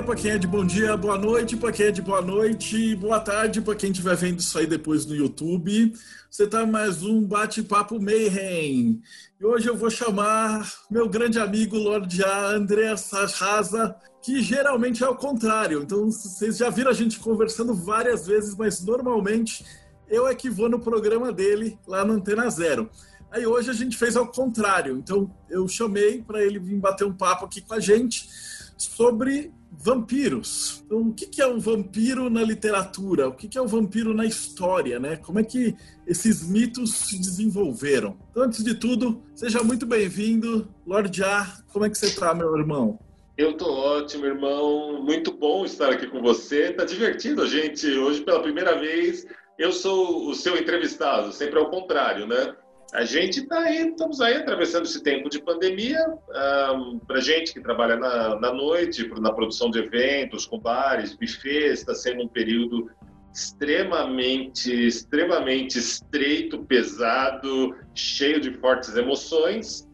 dia para quem é de bom dia, boa noite para quem é de boa noite, boa tarde para quem estiver vendo isso aí depois no YouTube. Você está mais um bate-papo Mayhem. E hoje eu vou chamar meu grande amigo Lord A, André Sarraza, que geralmente é o contrário. Então vocês já viram a gente conversando várias vezes, mas normalmente eu é que vou no programa dele lá no Antena Zero. Aí hoje a gente fez ao contrário. Então eu chamei para ele vir bater um papo aqui com a gente sobre vampiros. Então, o que é um vampiro na literatura? O que é um vampiro na história, né? Como é que esses mitos se desenvolveram? Então, antes de tudo, seja muito bem-vindo, Lord A. Como é que você está, meu irmão? Eu tô ótimo, irmão. Muito bom estar aqui com você. Tá divertido, gente. Hoje, pela primeira vez, eu sou o seu entrevistado. Sempre ao contrário, né? A gente está aí, estamos aí atravessando esse tempo de pandemia. Um, Para gente que trabalha na, na noite, na produção de eventos, com bares, buffets, está sendo um período extremamente, extremamente estreito, pesado, cheio de fortes emoções.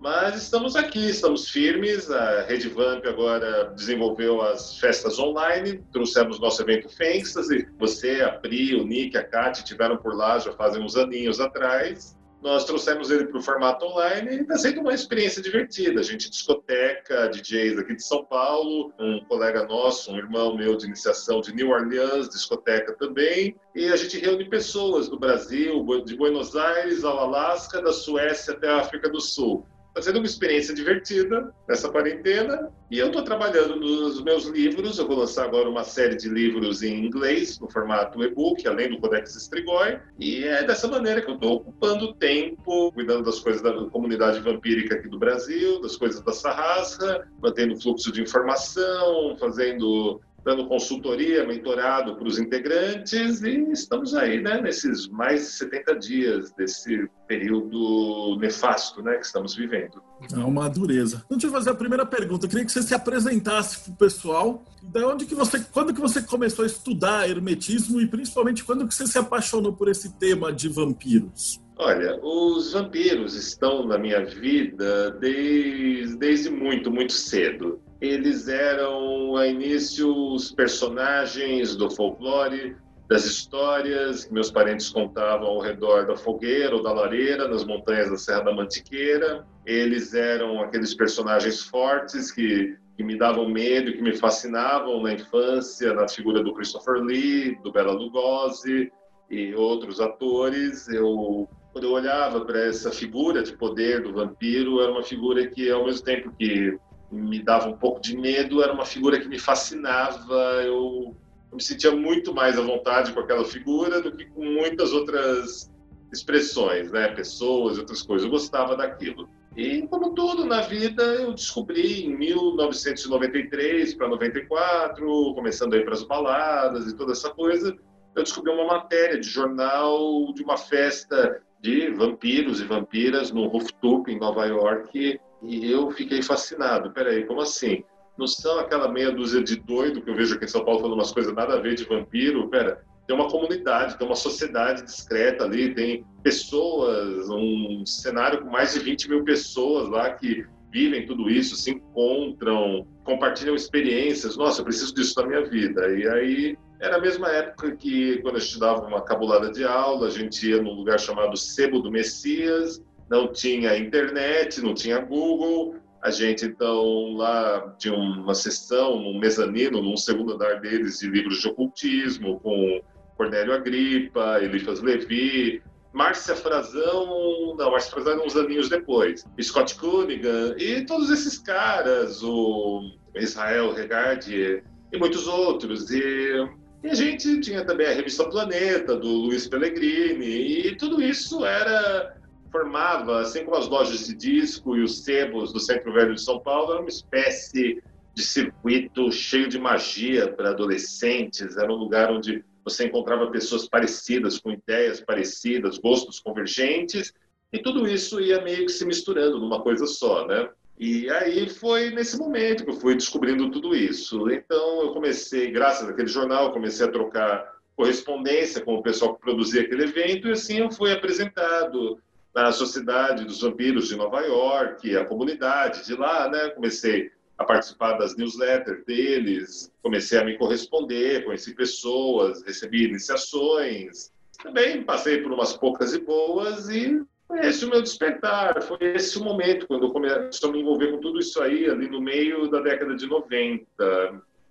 Mas estamos aqui, estamos firmes. A Rede Vamp agora desenvolveu as festas online, trouxemos nosso evento Fantasy. Você, a Pri, o Nick, a Kate tiveram por lá já fazem uns aninhos atrás. Nós trouxemos ele para o formato online e está sendo uma experiência divertida. A gente discoteca, DJs aqui de São Paulo, um colega nosso, um irmão meu de iniciação de New Orleans, discoteca também. E a gente reúne pessoas do Brasil, de Buenos Aires ao Alasca, da Suécia até a África do Sul fazendo uma experiência divertida nessa quarentena. E eu estou trabalhando nos meus livros. Eu vou lançar agora uma série de livros em inglês, no formato e-book, além do Codex Strigoi. E é dessa maneira que eu estou ocupando tempo, cuidando das coisas da comunidade vampírica aqui do Brasil, das coisas da Sarrasca, mantendo fluxo de informação, fazendo dando consultoria, mentorado para os integrantes e estamos aí, né, nesses mais de 70 dias desse período nefasto, né, que estamos vivendo. É uma dureza. Então, deixa eu fazer a primeira pergunta. Eu queria que você se apresentasse para o pessoal. Da onde que você, quando que você começou a estudar hermetismo e principalmente quando que você se apaixonou por esse tema de vampiros? Olha, os vampiros estão na minha vida desde, desde muito, muito cedo eles eram, a início, os personagens do folclore, das histórias que meus parentes contavam ao redor da fogueira ou da lareira, nas montanhas da Serra da Mantiqueira. Eles eram aqueles personagens fortes que, que me davam medo, que me fascinavam na infância, na figura do Christopher Lee, do Bela Lugosi e outros atores. Eu, quando eu olhava para essa figura de poder do vampiro, era uma figura que, ao mesmo tempo que me dava um pouco de medo, era uma figura que me fascinava, eu, eu me sentia muito mais à vontade com aquela figura do que com muitas outras expressões, né, pessoas outras coisas, eu gostava daquilo. E como tudo na vida, eu descobri em 1993 para 94, começando aí para as baladas e toda essa coisa, eu descobri uma matéria de jornal de uma festa de vampiros e vampiras no rooftop em Nova York e eu fiquei fascinado. Peraí, como assim? Não são aquela meia dúzia de doido que eu vejo aqui em São Paulo falando umas coisas nada a ver de vampiro? Pera, tem uma comunidade, tem uma sociedade discreta ali, tem pessoas, um cenário com mais de 20 mil pessoas lá que vivem tudo isso, se encontram, compartilham experiências. Nossa, eu preciso disso na minha vida. E aí era a mesma época que, quando a gente dava uma cabulada de aula, a gente ia num lugar chamado Sebo do Messias, não tinha internet, não tinha Google. A gente, então, lá tinha uma sessão, um mezanino, num segundo andar deles, de livros de ocultismo, com Cornélio Agripa, Eliphas Levi, Márcia Frazão, não, Márcia Frazão uns aninhos depois, Scott Cunningham, e todos esses caras, o Israel Regardier e muitos outros. E, e, a gente tinha também a revista Planeta, do Luiz Pellegrini, e tudo isso era formava, assim como as lojas de disco e os sebos do Centro Velho de São Paulo, era uma espécie de circuito cheio de magia para adolescentes, era um lugar onde você encontrava pessoas parecidas, com ideias parecidas, gostos convergentes, e tudo isso ia meio que se misturando numa coisa só, né? E aí foi nesse momento que eu fui descobrindo tudo isso. Então eu comecei, graças àquele jornal, comecei a trocar correspondência com o pessoal que produzia aquele evento, e assim eu fui apresentado na Sociedade dos Vampiros de Nova York, a comunidade de lá, né? Comecei a participar das newsletters deles, comecei a me corresponder, conheci pessoas, recebi iniciações. Também passei por umas poucas e boas e foi esse o meu despertar, foi esse o momento quando eu comecei a me envolver com tudo isso aí, ali no meio da década de 90,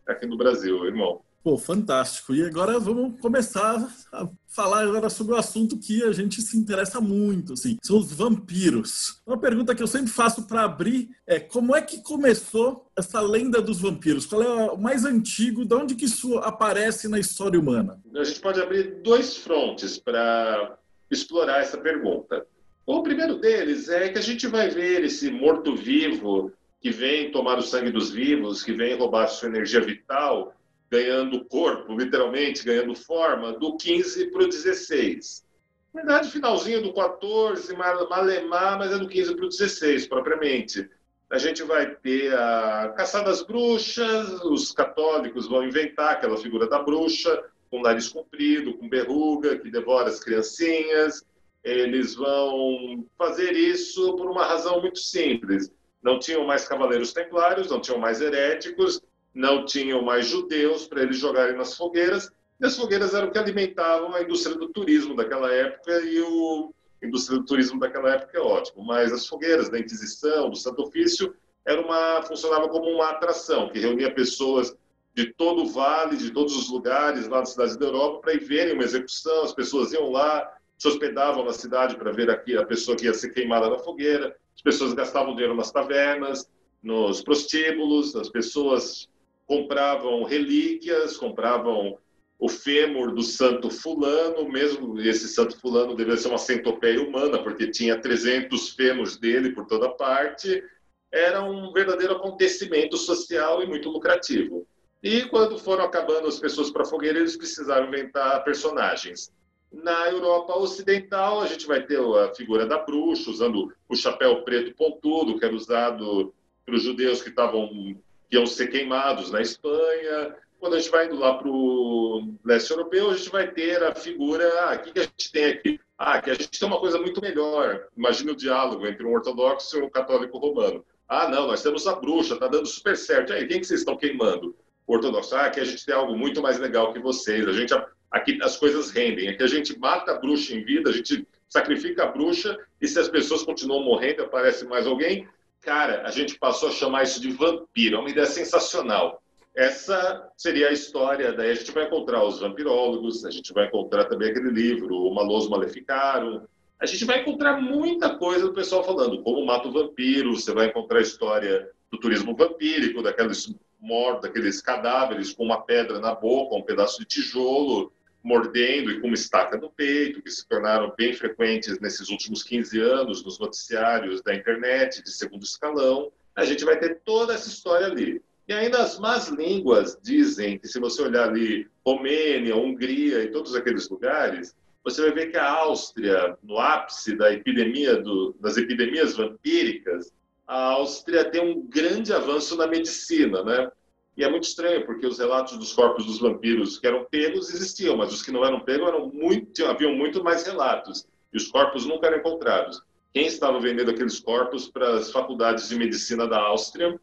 aqui no Brasil, irmão. Pô, fantástico. E agora vamos começar a falar agora sobre o assunto que a gente se interessa muito, assim, são os vampiros. Uma pergunta que eu sempre faço para abrir é como é que começou essa lenda dos vampiros? Qual é o mais antigo? De onde que isso aparece na história humana? A gente pode abrir dois frontes para explorar essa pergunta. O primeiro deles é que a gente vai ver esse morto-vivo que vem tomar o sangue dos vivos, que vem roubar sua energia vital ganhando corpo, literalmente, ganhando forma, do 15 para o 16. Na verdade, finalzinho do 14, malemar, mas é do 15 para o 16, propriamente. A gente vai ter a caçada das bruxas, os católicos vão inventar aquela figura da bruxa, com nariz comprido, com berruga, que devora as criancinhas. Eles vão fazer isso por uma razão muito simples. Não tinham mais cavaleiros templários, não tinham mais heréticos, não tinham mais judeus para eles jogarem nas fogueiras. E as fogueiras eram que alimentavam a indústria do turismo daquela época e o a indústria do turismo daquela época é ótimo. Mas as fogueiras da Inquisição, do Santo Ofício, era uma funcionava como uma atração que reunia pessoas de todo o vale, de todos os lugares lá nas cidades da Europa para ir verem uma execução. As pessoas iam lá, se hospedavam na cidade para ver aqui a pessoa que ia ser queimada na fogueira. As pessoas gastavam dinheiro nas tavernas, nos prostíbulos, as pessoas compravam relíquias, compravam o fêmur do santo fulano, mesmo esse santo fulano devia ser uma centopeia humana, porque tinha 300 fêmurs dele por toda parte. Era um verdadeiro acontecimento social e muito lucrativo. E quando foram acabando as pessoas para a fogueira, eles precisaram inventar personagens. Na Europa Ocidental, a gente vai ter a figura da bruxa, usando o chapéu preto pontudo, que era usado pelos judeus que estavam que iam ser queimados na Espanha. Quando a gente vai indo lá para o leste europeu, a gente vai ter a figura, ah, o que, que a gente tem aqui? Ah, que a gente tem uma coisa muito melhor. Imagina o diálogo entre um ortodoxo e um católico romano. Ah, não, nós temos a bruxa, está dando super certo. aí, quem que vocês estão queimando? Ortodoxo, ah, aqui a gente tem algo muito mais legal que vocês. A gente, aqui as coisas rendem. Aqui a gente mata a bruxa em vida, a gente sacrifica a bruxa, e se as pessoas continuam morrendo, aparece mais alguém, Cara, a gente passou a chamar isso de vampiro, é uma ideia sensacional. Essa seria a história, daí a gente vai encontrar os vampirólogos, a gente vai encontrar também aquele livro, O Maloso Maleficarum, a gente vai encontrar muita coisa do pessoal falando como mata o vampiro, você vai encontrar a história do turismo vampírico, daqueles mortos, daqueles cadáveres com uma pedra na boca, um pedaço de tijolo, mordendo e com uma estaca no peito, que se tornaram bem frequentes nesses últimos 15 anos nos noticiários da internet de segundo escalão. A gente vai ter toda essa história ali. E ainda as más línguas dizem que se você olhar ali Romênia, Hungria e todos aqueles lugares, você vai ver que a Áustria, no ápice da epidemia do, das epidemias vampíricas, a Áustria tem um grande avanço na medicina, né? E é muito estranho, porque os relatos dos corpos dos vampiros que eram pegos existiam, mas os que não eram pegos eram muito, haviam muito mais relatos. E os corpos nunca eram encontrados. Quem estava vendendo aqueles corpos para as faculdades de medicina da Áustria?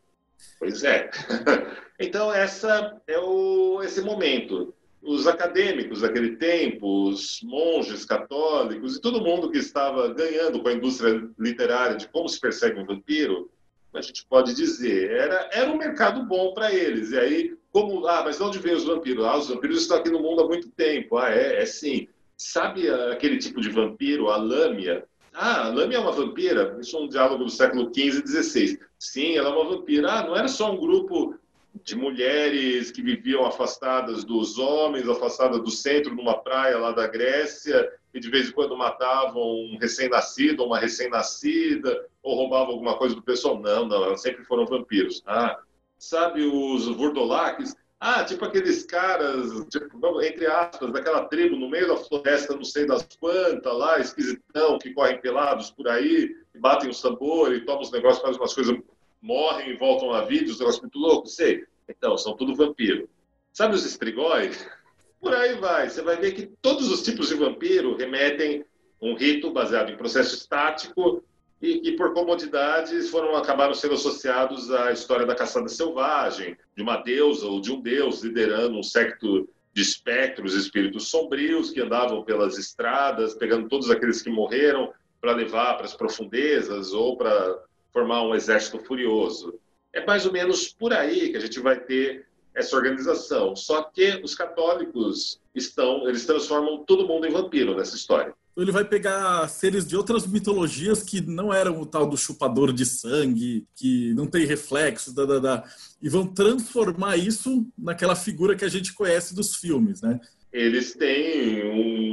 Pois é. então, essa é o, esse momento. Os acadêmicos daquele tempo, os monges católicos e todo mundo que estava ganhando com a indústria literária de como se persegue um vampiro, a gente pode dizer. Era, era um mercado bom para eles. E aí, como, ah, mas de onde vem os vampiros? Ah, os vampiros estão aqui no mundo há muito tempo. Ah, é, é sim. Sabe aquele tipo de vampiro, a lâmia? Ah, a lâmia é uma vampira? Isso é um diálogo do século XV e XVI. Sim, ela é uma vampira. Ah, não era só um grupo de mulheres que viviam afastadas dos homens, afastadas do centro, numa praia lá da Grécia, e de vez em quando matavam um recém-nascido, uma recém-nascida, ou roubavam alguma coisa do pessoal. Não, não, sempre foram vampiros. Ah, sabe os Vurdolaques? Ah, tipo aqueles caras, tipo, entre aspas, daquela tribo no meio da floresta, não sei das quantas lá, esquisitão, que correm pelados por aí, batem o sabor e tomam os negócios, fazem umas coisas, morrem e voltam à vida, os negócios muito loucos, sei. Então, são tudo vampiro. Sabe os estrigóis? Por aí vai. Você vai ver que todos os tipos de vampiro remetem um rito baseado em processo estático e que, por comodidades, foram acabaram sendo associados à história da caçada selvagem, de uma deusa ou de um deus liderando um secto de espectros, espíritos sombrios que andavam pelas estradas, pegando todos aqueles que morreram para levar para as profundezas ou para formar um exército furioso. É mais ou menos por aí que a gente vai ter essa organização. Só que os católicos estão, eles transformam todo mundo em vampiro nessa história. Então ele vai pegar seres de outras mitologias que não eram o tal do chupador de sangue, que não tem reflexos, da, da, da, e vão transformar isso naquela figura que a gente conhece dos filmes, né? Eles têm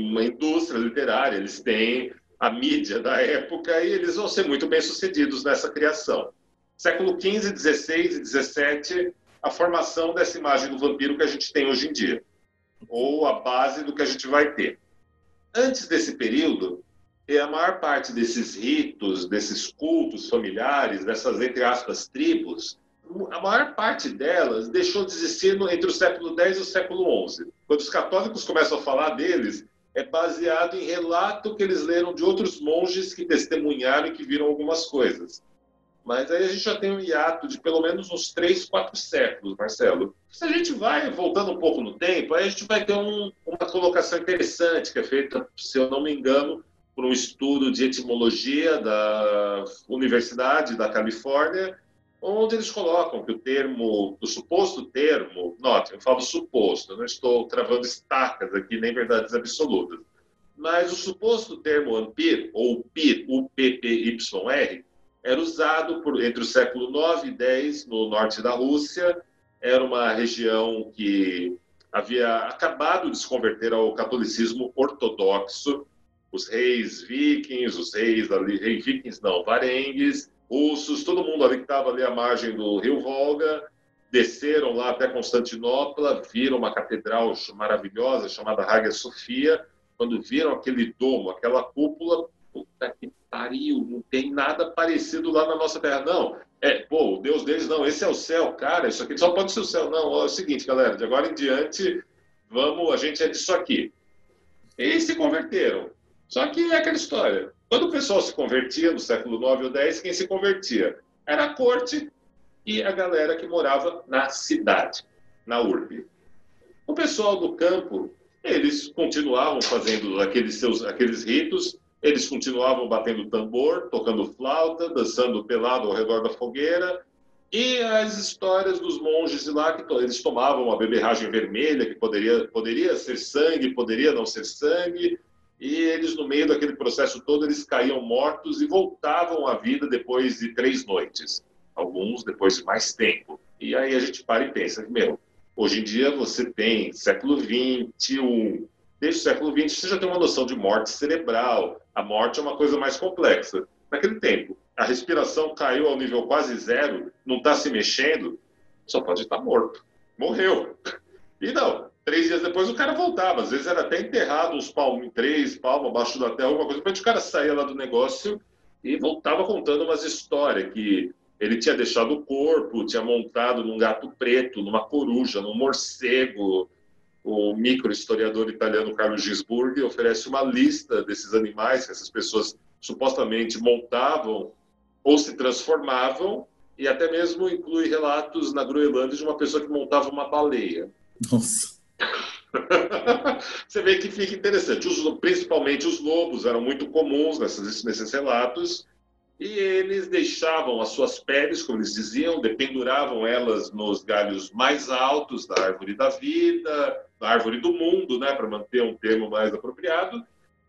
uma indústria literária, eles têm a mídia da época e eles vão ser muito bem sucedidos nessa criação. Século XV, XVI e XVII, a formação dessa imagem do vampiro que a gente tem hoje em dia, ou a base do que a gente vai ter. Antes desse período, a maior parte desses ritos, desses cultos familiares, dessas, entre aspas, tribos, a maior parte delas deixou de existir entre o século X e o século XI. Quando os católicos começam a falar deles, é baseado em relato que eles leram de outros monges que testemunharam e que viram algumas coisas. Mas aí a gente já tem um hiato de pelo menos uns três, quatro séculos, Marcelo. Se a gente vai voltando um pouco no tempo, aí a gente vai ter um, uma colocação interessante que é feita, se eu não me engano, por um estudo de etimologia da Universidade da Califórnia, onde eles colocam que o termo, o suposto termo, note, eu falo suposto, eu não estou travando estacas aqui, nem verdades absolutas, mas o suposto termo ampir, ou PIR, U-P-P-Y-R, era usado por, entre o século 9 e 10 no norte da Rússia. Era uma região que havia acabado de se converter ao catolicismo ortodoxo. Os reis vikings, os reis ali, reis vikings não, varengues, russos, todo mundo ali que estava ali à margem do rio Volga, desceram lá até Constantinopla, viram uma catedral maravilhosa chamada Hagia Sofia. Quando viram aquele domo, aquela cúpula, puta que pariu, não tem nada parecido lá na nossa terra. Não, é, pô, o Deus deles, não, esse é o céu, cara, isso aqui só pode ser o céu. Não, é o seguinte, galera, de agora em diante, vamos, a gente é disso aqui. E se converteram. Só que é aquela história. Quando o pessoal se convertia no século 9 ou 10, quem se convertia era a corte e a galera que morava na cidade, na urbe. O pessoal do campo, eles continuavam fazendo aqueles seus aqueles ritos eles continuavam batendo tambor, tocando flauta, dançando pelado ao redor da fogueira, e as histórias dos monges de lá, que eles tomavam uma beberragem vermelha, que poderia, poderia ser sangue, poderia não ser sangue, e eles, no meio daquele processo todo, eles caíam mortos e voltavam à vida depois de três noites. Alguns depois de mais tempo. E aí a gente para e pensa, meu, hoje em dia você tem século XXI, desde o século XX você já tem uma noção de morte cerebral, a morte é uma coisa mais complexa. Naquele tempo, a respiração caiu ao nível quase zero, não está se mexendo, só pode estar morto. Morreu. E não, três dias depois o cara voltava. Às vezes era até enterrado uns palmos, três palmos abaixo da terra, alguma coisa. Depois o cara saía lá do negócio e voltava contando umas histórias que ele tinha deixado o corpo, tinha montado num gato preto, numa coruja, num morcego, o microhistoriador italiano Carlo Gisburg oferece uma lista desses animais que essas pessoas supostamente montavam ou se transformavam e até mesmo inclui relatos na Groenlândia de uma pessoa que montava uma baleia. Nossa. Você vê que fica interessante. Os, principalmente os lobos eram muito comuns nessas, nesses relatos e eles deixavam as suas peles, como eles diziam, dependuravam elas nos galhos mais altos da árvore da vida, da árvore do mundo, né, para manter um termo mais apropriado.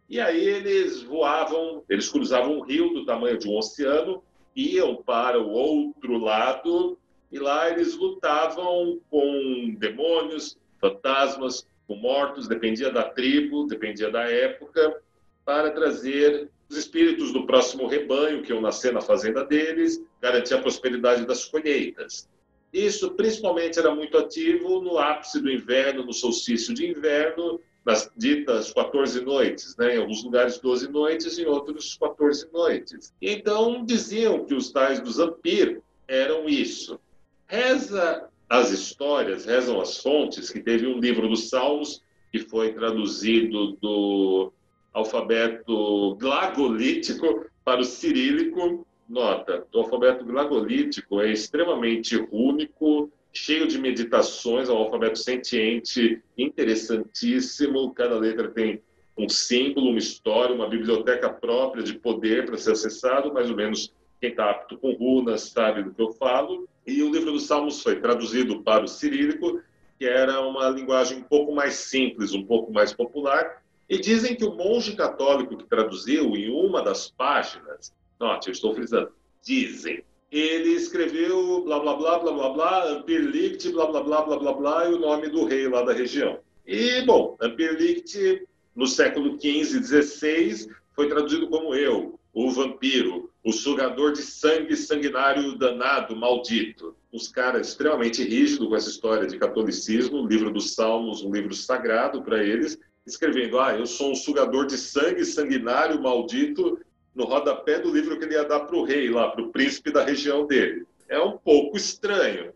E aí eles voavam, eles cruzavam um rio do tamanho de um oceano, iam para o outro lado e lá eles lutavam com demônios, fantasmas, com mortos, dependia da tribo, dependia da época, para trazer os espíritos do próximo rebanho que iam nascer na fazenda deles, garantir a prosperidade das colheitas. Isso principalmente era muito ativo no ápice do inverno, no solstício de inverno, nas ditas 14 noites, né? em alguns lugares 12 noites, em outros 14 noites. Então diziam que os tais dos Ampir eram isso. Reza as histórias, rezam as fontes, que teve um livro dos Salmos que foi traduzido do alfabeto glagolítico para o cirílico. Nota, o alfabeto glagolítico é extremamente único, cheio de meditações, é um alfabeto sentiente interessantíssimo. Cada letra tem um símbolo, uma história, uma biblioteca própria de poder para ser acessado, mais ou menos quem está apto com runas sabe do que eu falo. E o livro dos Salmos foi traduzido para o cirílico, que era uma linguagem um pouco mais simples, um pouco mais popular. E dizem que o monge católico que traduziu em uma das páginas, note, eu estou frisando, dizem, ele escreveu blá blá blá blá blá blá, blá blá blá blá blá blá, e o nome do rei lá da região. E, bom, Ampirlicht, no século XV e XVI, foi traduzido como eu, o vampiro, o sugador de sangue sanguinário danado, maldito. Uns caras extremamente rígidos com essa história de catolicismo, o livro dos Salmos, um livro sagrado para eles, escrevendo: Ah, eu sou um sugador de sangue sanguinário, maldito, no rodapé do livro que ele ia dar para o rei, lá, para o príncipe da região dele. É um pouco estranho.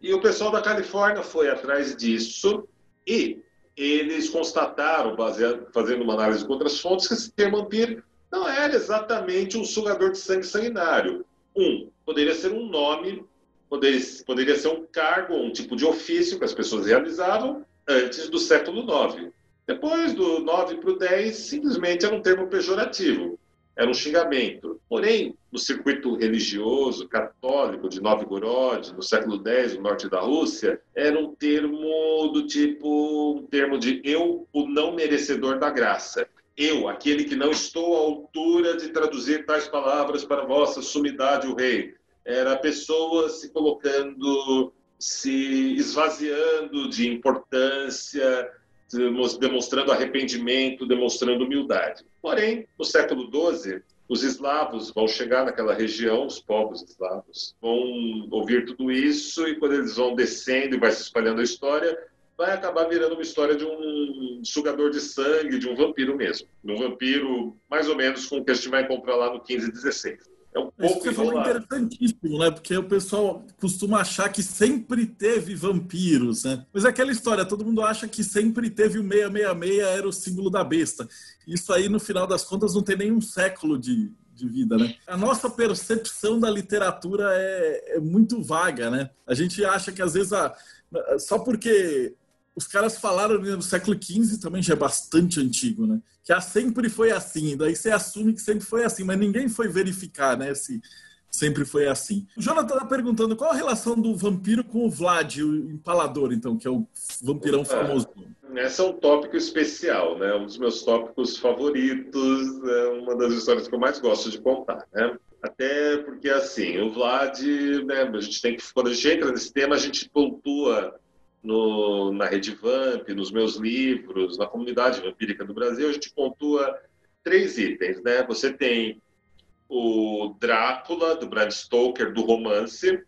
E o pessoal da Califórnia foi atrás disso e eles constataram, baseado, fazendo uma análise com outras fontes, que esse termo vampiro não era exatamente um sugador de sangue sanguinário. Um, poderia ser um nome, poderia, poderia ser um cargo, um tipo de ofício que as pessoas realizavam antes do século IX. Depois do 9 para o 10, simplesmente era um termo pejorativo era um xingamento. Porém, no circuito religioso católico de Novgorod, no século X, no norte da Rússia, era um termo do tipo, um termo de eu, o não merecedor da graça. Eu, aquele que não estou à altura de traduzir tais palavras para vossa sumidade, o rei. Era a pessoa se colocando, se esvaziando de importância, demonstrando arrependimento, demonstrando humildade. Porém, no século XII, os eslavos vão chegar naquela região, os povos eslavos vão ouvir tudo isso e quando eles vão descendo e vai se espalhando a história, vai acabar virando uma história de um sugador de sangue, de um vampiro mesmo. Um vampiro mais ou menos com o que a gente vai encontrar lá no 15 e 16. É Isso que você falou interessantíssimo, né? Porque o pessoal costuma achar que sempre teve vampiros, né? Mas é aquela história, todo mundo acha que sempre teve o 666 era o símbolo da besta. Isso aí, no final das contas, não tem nenhum século de, de vida, né? A nossa percepção da literatura é, é muito vaga, né? A gente acha que às vezes a, só porque os caras falaram no século XV também já é bastante antigo, né? Que a sempre foi assim, daí você assume que sempre foi assim, mas ninguém foi verificar, né? Se sempre foi assim. O Jonathan está perguntando qual a relação do vampiro com o Vlad, o empalador, então, que é o vampirão famoso. Esse é um tópico especial, né? Um dos meus tópicos favoritos, é uma das histórias que eu mais gosto de contar, né? Até porque, assim, o Vlad, né, a gente tem que, quando a gente entra nesse tema, a gente pontua no, na Rede Vamp, nos meus livros, na comunidade vampírica do Brasil, a gente pontua três itens, né? Você tem o Drácula, do Bram Stoker, do romance,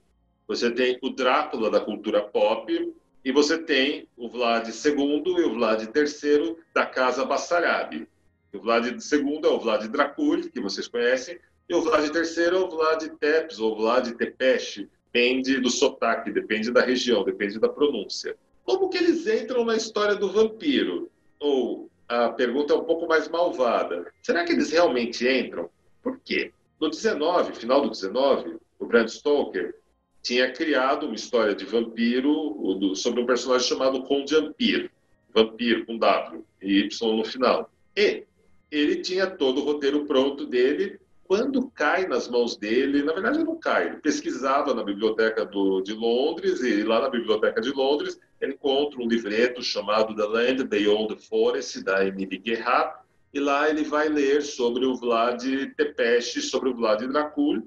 você tem o Drácula da cultura pop, e você tem o Vlad II e o Vlad III da Casa Bassarabi. O Vlad II é o Vlad Dracul, que vocês conhecem, e o Vlad III é o Vlad Tepes, ou Vlad Tepesh, depende do sotaque, depende da região, depende da pronúncia. Como que eles entram na história do vampiro? Ou a pergunta é um pouco mais malvada. Será que eles realmente entram? Por quê? No 19, final do 19, o Bram Stoker tinha criado uma história de vampiro sobre um personagem chamado Conde Ampir, vampiro com W e Y no final. E ele tinha todo o roteiro pronto dele quando cai nas mãos dele, na verdade não cai, ele pesquisava na biblioteca do, de Londres e lá na biblioteca de Londres ele encontra um livreto chamado The Land Beyond the Forest, da Emily Gerhardt, e lá ele vai ler sobre o Vlad Tepes, sobre o Vlad Dracul,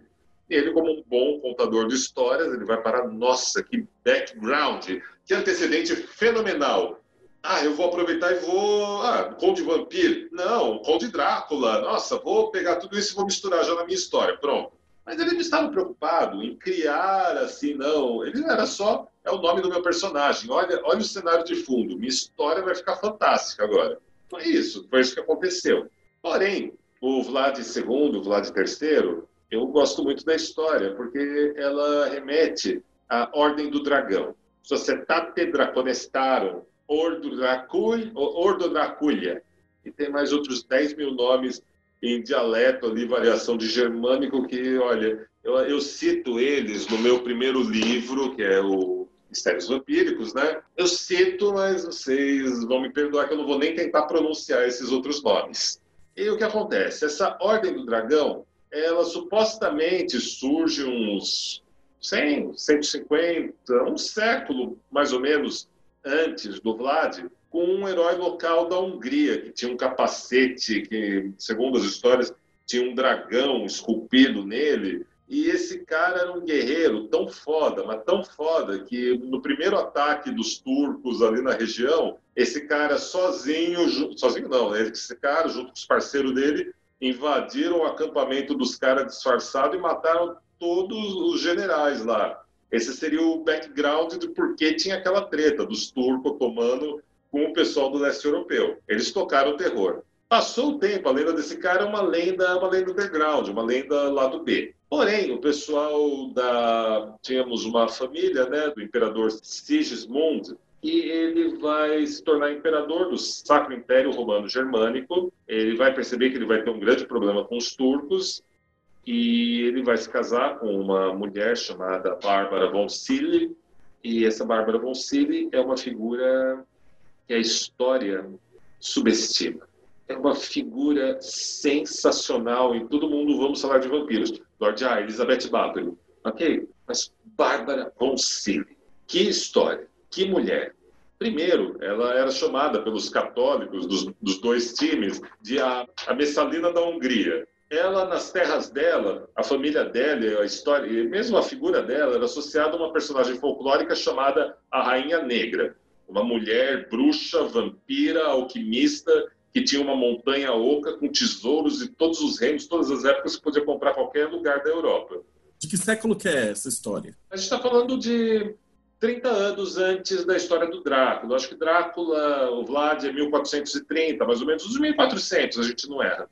e ele como um bom contador de histórias, ele vai parar, nossa, que background, que antecedente fenomenal, ah, eu vou aproveitar e vou. Ah, Conde Vampiro? Não, Conde Drácula. Nossa, vou pegar tudo isso e vou misturar já na minha história. Pronto. Mas ele não estava preocupado em criar assim, não. Ele era só, é o nome do meu personagem. Olha, olha o cenário de fundo. Minha história vai ficar fantástica agora. Foi isso, foi isso que aconteceu. Porém, o Vlad II, o Vlad III, eu gosto muito da história, porque ela remete à Ordem do Dragão. Societate Draconestarum, Ordo Draculia. E tem mais outros 10 mil nomes em dialeto ali, variação de germânico, que, olha, eu, eu cito eles no meu primeiro livro, que é o Mistérios Vampíricos, né? Eu cito, mas vocês vão me perdoar que eu não vou nem tentar pronunciar esses outros nomes. E o que acontece? Essa Ordem do Dragão, ela supostamente surge uns 100, 150, um século mais ou menos antes do Vlad, com um herói local da Hungria, que tinha um capacete que, segundo as histórias, tinha um dragão esculpido nele. E esse cara era um guerreiro tão foda, mas tão foda, que no primeiro ataque dos turcos ali na região, esse cara sozinho, sozinho não, esse cara, junto com os parceiros dele, invadiram o acampamento dos caras disfarçados e mataram todos os generais lá. Esse seria o background de por que tinha aquela treta dos turcos tomando com o pessoal do leste europeu. Eles tocaram o terror. Passou o tempo, a lenda desse cara é uma lenda, uma lenda underground, uma lenda lá do B. Porém, o pessoal da. Tínhamos uma família, né, do imperador Sigismund, e ele vai se tornar imperador do Sacro Império Romano Germânico. Ele vai perceber que ele vai ter um grande problema com os turcos e ele vai se casar com uma mulher chamada Bárbara von. E essa Bárbara von é uma figura que a história subestima. É uma figura sensacional em todo mundo. Vamos falar de vampiros. Lord A, Elizabeth Bathory. Ok? Mas Bárbara von. Que história. Que mulher. Primeiro, ela era chamada pelos católicos dos, dos dois times de a, a Messalina da Hungria. Ela, nas terras dela, a família dela, a história, e mesmo a figura dela, era associada a uma personagem folclórica chamada a Rainha Negra uma mulher bruxa, vampira, alquimista, que tinha uma montanha oca com tesouros de todos os reinos, todas as épocas, que podia comprar qualquer lugar da Europa. De que século que é essa história? A gente está falando de 30 anos antes da história do Drácula. Acho que Drácula, o Vlad é 1430, mais ou menos, os 1400, a gente não erra.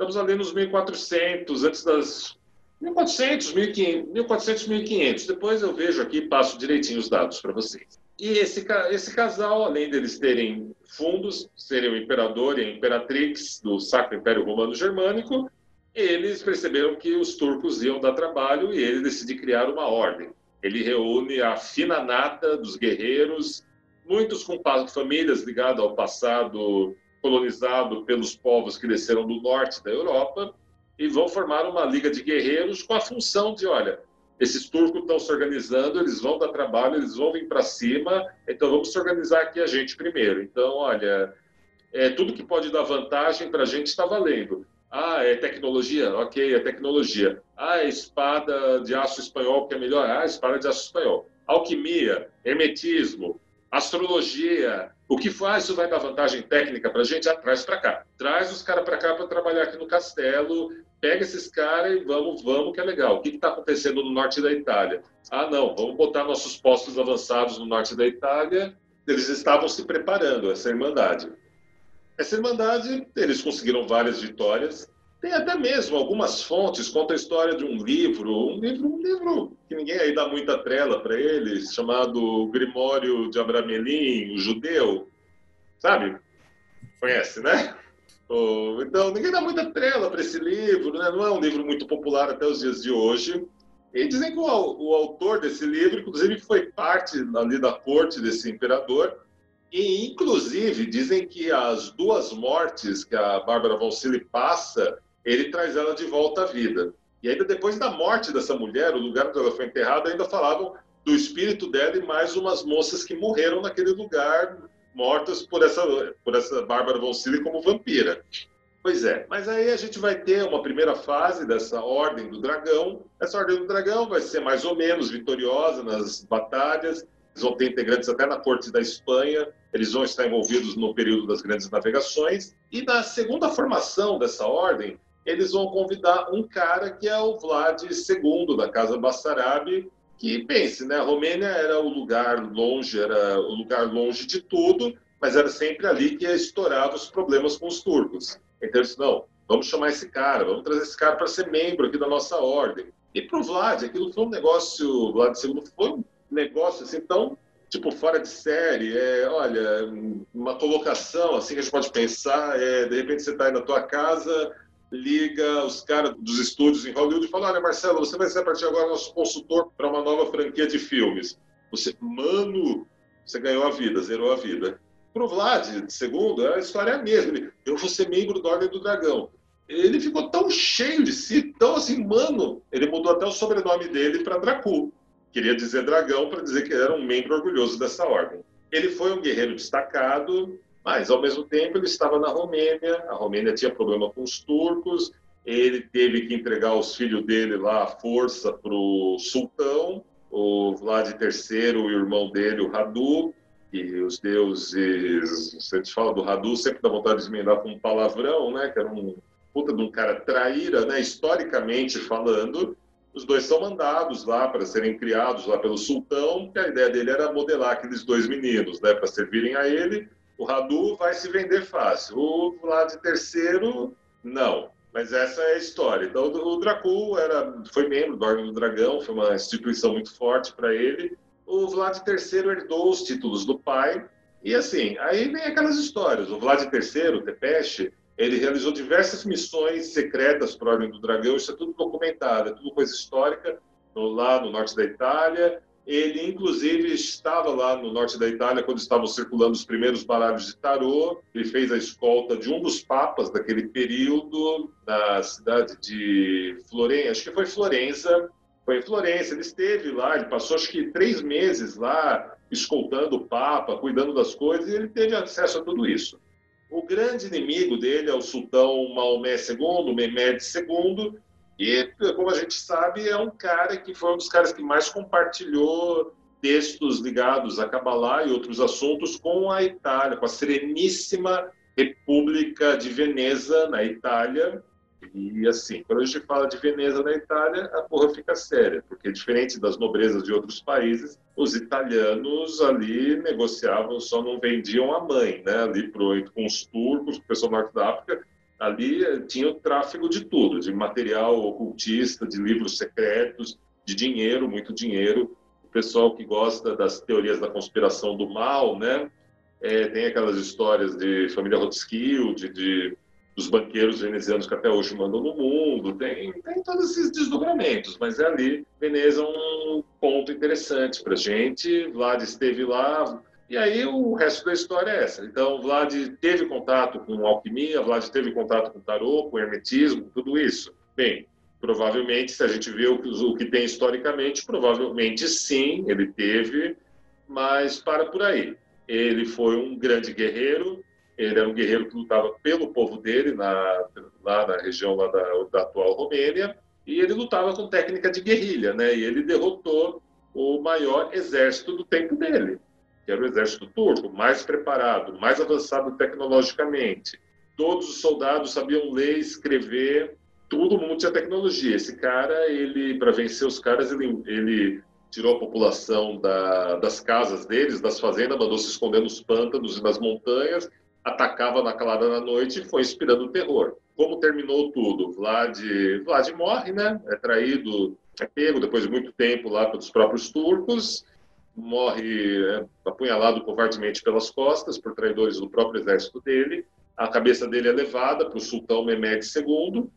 Estamos ali nos 1400, antes das 1400, 1500, 1400, 1500. Depois eu vejo aqui, passo direitinho os dados para vocês. E esse, esse casal, além deles terem fundos, serem o imperador e a imperatrix do Sacro Império Romano Germânico, eles perceberam que os turcos iam dar trabalho e ele decidiu criar uma ordem. Ele reúne a fina nata dos guerreiros, muitos com famílias ligadas ao passado colonizado pelos povos que desceram do norte da Europa, e vão formar uma liga de guerreiros com a função de, olha, esses turcos estão se organizando, eles vão dar trabalho, eles vão vir para cima, então vamos se organizar aqui a gente primeiro. Então, olha, é, tudo que pode dar vantagem para a gente está valendo. Ah, é tecnologia? Ok, é tecnologia. Ah, é espada de aço espanhol que é melhor? Ah, espada de aço espanhol. Alquimia, hermetismo, astrologia. O que faz isso vai dar vantagem técnica para a gente? Ah, traz para cá. Traz os caras para cá para trabalhar aqui no castelo, pega esses caras e vamos, vamos, que é legal. O que está acontecendo no norte da Itália? Ah, não, vamos botar nossos postos avançados no norte da Itália. Eles estavam se preparando, essa Irmandade. Essa Irmandade, eles conseguiram várias vitórias. Tem até mesmo algumas fontes, conta a história de um livro, um livro, um livro que ninguém aí dá muita trela para ele, chamado Grimório de Abramelin, o judeu, sabe? Conhece, né? então, ninguém dá muita trela para esse livro, né? não é um livro muito popular até os dias de hoje. E dizem que o, o autor desse livro, inclusive, foi parte ali da corte desse imperador. E, inclusive, dizem que as duas mortes que a Bárbara von Silly passa, ele traz ela de volta à vida. E ainda depois da morte dessa mulher, o lugar onde ela foi enterrada, ainda falavam do espírito dela e mais umas moças que morreram naquele lugar mortas por essa, por essa Bárbara von Silly como vampira. Pois é, mas aí a gente vai ter uma primeira fase dessa Ordem do Dragão. Essa Ordem do Dragão vai ser mais ou menos vitoriosa nas batalhas. Eles vão ter integrantes até na corte da Espanha. Eles vão estar envolvidos no período das grandes navegações. E na segunda formação dessa ordem, eles vão convidar um cara que é o Vlad II da Casa Bassarabi, que pense, né? A Romênia era o lugar longe, era o lugar longe de tudo, mas era sempre ali que estourava os problemas com os turcos. Então, não, vamos chamar esse cara, vamos trazer esse cara para ser membro aqui da nossa ordem. E para o Vlad, aquilo foi um negócio, Vlad II foi um negócio assim tão tipo fora de série. É, olha, uma colocação assim que a gente pode pensar é, de repente você está aí na tua casa, liga os caras dos estúdios em Hollywood e fala: Olha, Marcelo, você vai ser a partir de agora nosso consultor para uma nova franquia de filmes. Você, mano, você ganhou a vida, zerou a vida. Pro Vlad, segundo, a história é a mesma. Ele, eu vou ser membro da Ordem do Dragão. Ele ficou tão cheio de si, tão assim, mano. Ele mudou até o sobrenome dele para Dracu. Queria dizer dragão para dizer que era um membro orgulhoso dessa ordem. Ele foi um guerreiro destacado, mas, ao mesmo tempo, ele estava na Romênia, a Romênia tinha problema com os turcos, ele teve que entregar os filhos dele lá à força para o sultão, o Vlad III, o irmão dele, o Radu, e os deuses, se a gente fala do Radu, sempre dá vontade de emendar com um palavrão, né, que era um puta de um cara traíra, né, historicamente falando, os dois são mandados lá para serem criados lá pelo sultão, que a ideia dele era modelar aqueles dois meninos, né, para servirem a ele, o Radu vai se vender fácil. O Vlad III, não. Mas essa é a história. Então, o Dracul era, foi membro do Ordem do Dragão, foi uma instituição muito forte para ele. O Vlad III herdou os títulos do pai. E assim, aí vem aquelas histórias. O Vlad III, o Tepeche, ele realizou diversas missões secretas para a Ordem do Dragão. Isso é tudo documentado, é tudo coisa histórica, lá no norte da Itália. Ele, inclusive, estava lá no norte da Itália quando estavam circulando os primeiros baralhos de tarô. Ele fez a escolta de um dos papas daquele período na cidade de Florença, acho que foi Florença. Foi em Florença, ele esteve lá, ele passou acho que três meses lá escoltando o Papa, cuidando das coisas, e ele teve acesso a tudo isso. O grande inimigo dele é o sultão Maomé II, Mehmed II, e, como a gente sabe, é um cara que foi um dos caras que mais compartilhou textos ligados a Kabbalah e outros assuntos com a Itália, com a Sereníssima República de Veneza, na Itália. E, assim, quando a gente fala de Veneza na Itália, a porra fica séria, porque, diferente das nobrezas de outros países, os italianos ali negociavam, só não vendiam a mãe, né? Ali pro, com os turcos, o pessoal do norte da África, ali eh, tinha o tráfego de tudo, de material ocultista, de livros secretos, de dinheiro, muito dinheiro. O pessoal que gosta das teorias da conspiração do mal, né? É, tem aquelas histórias de família Rothschild, de, dos banqueiros venezianos que até hoje mandam no mundo, tem, tem todos esses desdobramentos, mas é ali, Veneza é um ponto interessante para gente. Vlad esteve lá, e aí o resto da história é essa. Então, Vlad teve contato com alquimia, Vlad teve contato com tarô, com hermetismo, tudo isso. Bem, provavelmente, se a gente vê o, o que tem historicamente, provavelmente sim, ele teve, mas para por aí. Ele foi um grande guerreiro, ele era um guerreiro que lutava pelo povo dele, na, lá na região lá da, da atual Romênia, e ele lutava com técnica de guerrilha, né? E ele derrotou o maior exército do tempo dele que era o exército turco, mais preparado, mais avançado tecnologicamente. Todos os soldados sabiam ler, escrever, todo mundo tinha tecnologia. Esse cara, ele para vencer os caras, ele, ele tirou a população da, das casas deles, das fazendas, mandou se esconder nos pântanos e nas montanhas, atacava na calada da noite e foi inspirando o terror. Como terminou tudo? Vlad, Vlad morre, né? É traído, é pego depois de muito tempo lá pelos próprios turcos morre é, apunhalado covardemente pelas costas por traidores do próprio exército dele. A cabeça dele é levada para o sultão Mehmed II,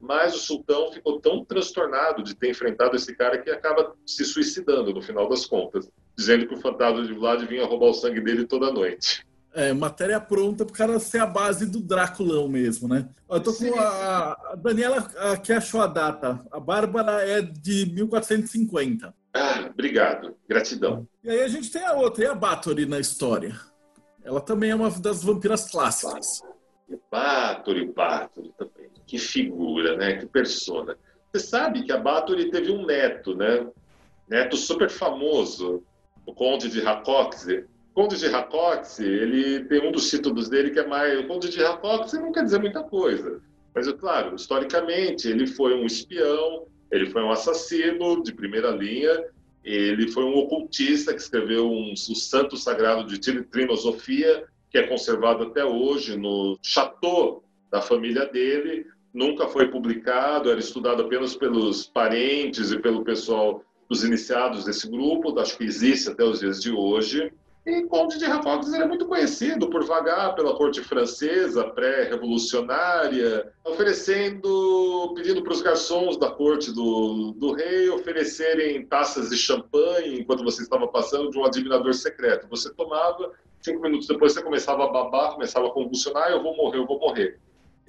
mas o sultão ficou tão transtornado de ter enfrentado esse cara que acaba se suicidando no final das contas, dizendo que o fantasma de Vlad vinha roubar o sangue dele toda noite. É, matéria pronta para o cara ser a base do Dráculão mesmo, né? Eu tô com a, a Daniela que achou a data. A Bárbara é de 1450. Ah, obrigado. Gratidão. E aí a gente tem a outra, e a Bathory na história. Ela também é uma das vampiras clássicas. Bathory, Bathory também. Que figura, né? Que persona. Você sabe que a Bathory teve um neto, né? Neto super famoso, o Conde de Rakoxe. O Conde de Rakoxe, ele tem um dos títulos dele que é mais... O Conde de Rakoxe não quer dizer muita coisa. Mas, é claro, historicamente, ele foi um espião, ele foi um assassino de primeira linha, ele foi um ocultista que escreveu um, o Santo Sagrado de Trinosofia, que é conservado até hoje no chateau da família dele. Nunca foi publicado, era estudado apenas pelos parentes e pelo pessoal dos iniciados desse grupo, acho que existe até os dias de hoje. E Conde de Rafaels era muito conhecido por vagar pela corte francesa pré-revolucionária, oferecendo, pedindo para os garçons da corte do, do rei oferecerem taças de champanhe enquanto você estava passando de um adivinador secreto. Você tomava, cinco minutos depois você começava a babar, começava a convulsionar, eu vou morrer, eu vou morrer.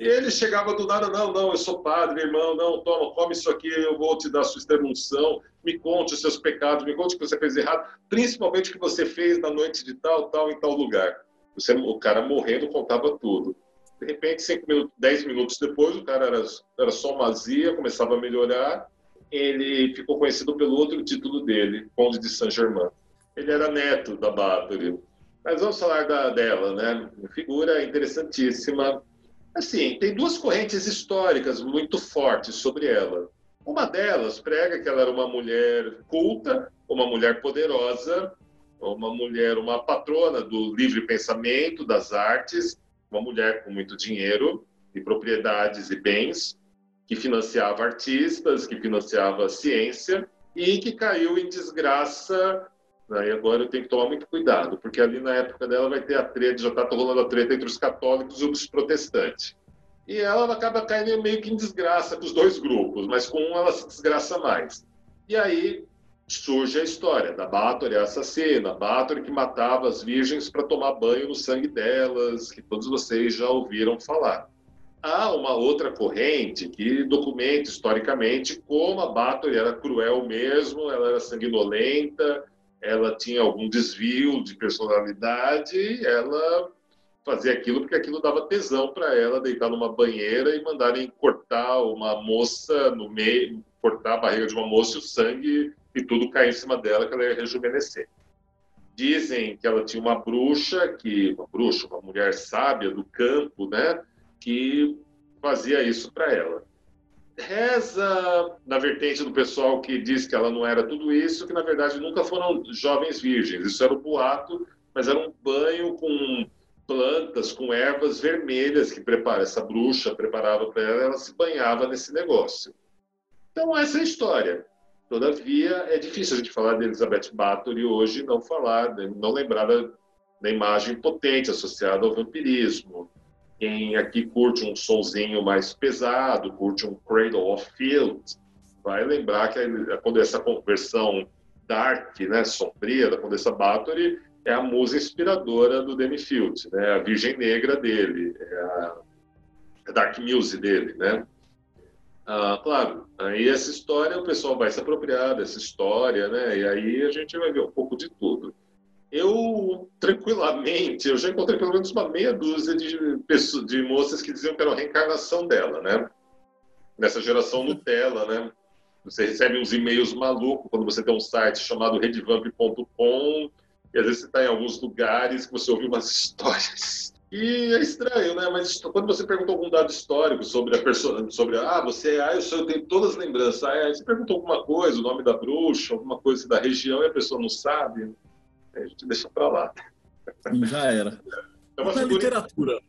E ele chegava do nada, não, não, eu sou padre, irmão, não, toma, come isso aqui, eu vou te dar sua extremunção, me conte os seus pecados, me conte o que você fez errado, principalmente o que você fez na noite de tal, tal, em tal lugar. Você, o cara morrendo contava tudo. De repente, cinco minutos, dez minutos depois, o cara era, era só uma azia, começava a melhorar, ele ficou conhecido pelo outro título dele, Conde de Saint-Germain. Ele era neto da Bathory. Mas vamos falar da, dela, né? Figura interessantíssima, Assim, tem duas correntes históricas muito fortes sobre ela. Uma delas prega que ela era uma mulher culta, uma mulher poderosa, uma mulher, uma patrona do livre pensamento, das artes, uma mulher com muito dinheiro e propriedades e bens, que financiava artistas, que financiava ciência e que caiu em desgraça. Aí agora eu tenho que tomar muito cuidado, porque ali na época dela vai ter a treta, já está rolando a treta entre os católicos e os protestantes e ela acaba caindo meio que em desgraça com os dois grupos, mas com um ela se desgraça mais. E aí surge a história da Báthory assassina, a Báthory que matava as virgens para tomar banho no sangue delas, que todos vocês já ouviram falar. Há uma outra corrente que documenta historicamente como a Báthory era cruel mesmo, ela era sanguinolenta, ela tinha algum desvio de personalidade, ela fazer aquilo porque aquilo dava tesão para ela deitar numa banheira e mandarem cortar uma moça no meio, cortar a barriga de uma moça e o sangue e tudo cair em cima dela que ela ia rejuvenescer. Dizem que ela tinha uma bruxa, que uma bruxa, uma mulher sábia do campo, né, que fazia isso para ela. Reza na vertente do pessoal que diz que ela não era tudo isso, que na verdade nunca foram jovens virgens. Isso era um boato, mas era um banho com plantas com ervas vermelhas que prepara essa bruxa preparava para ela, ela se banhava nesse negócio. Então essa é a história. Todavia é difícil a gente falar de Elizabeth Bathory hoje não falar, não lembrar da, da imagem potente associada ao vampirismo. Quem aqui curte um sonzinho mais pesado, curte um Cradle of Field, vai lembrar que quando essa conversão dark, né, sombria da Condessa Bathory é a musa inspiradora do Demifield, né? A Virgem Negra dele, é a, Dark Muse dele, né? Ah, claro, aí essa história o pessoal vai se apropriar dessa história, né? E aí a gente vai ver um pouco de tudo. Eu, tranquilamente, eu já encontrei pelo menos uma meia dúzia de, pessoas, de moças que diziam que era a reencarnação dela, né? Nessa geração Nutella, né? Você recebe uns e-mails malucos quando você tem um site chamado redvamp.com e às vezes você está em alguns lugares que você ouve umas histórias. E é estranho, né? Mas quando você pergunta algum dado histórico sobre a pessoa, sobre ah, você, ah, eu, sou, eu tenho todas as lembranças. Ah, aí você perguntou alguma coisa, o nome da bruxa, alguma coisa da região, e a pessoa não sabe, a gente deixa para lá. Já era. É Na literatura,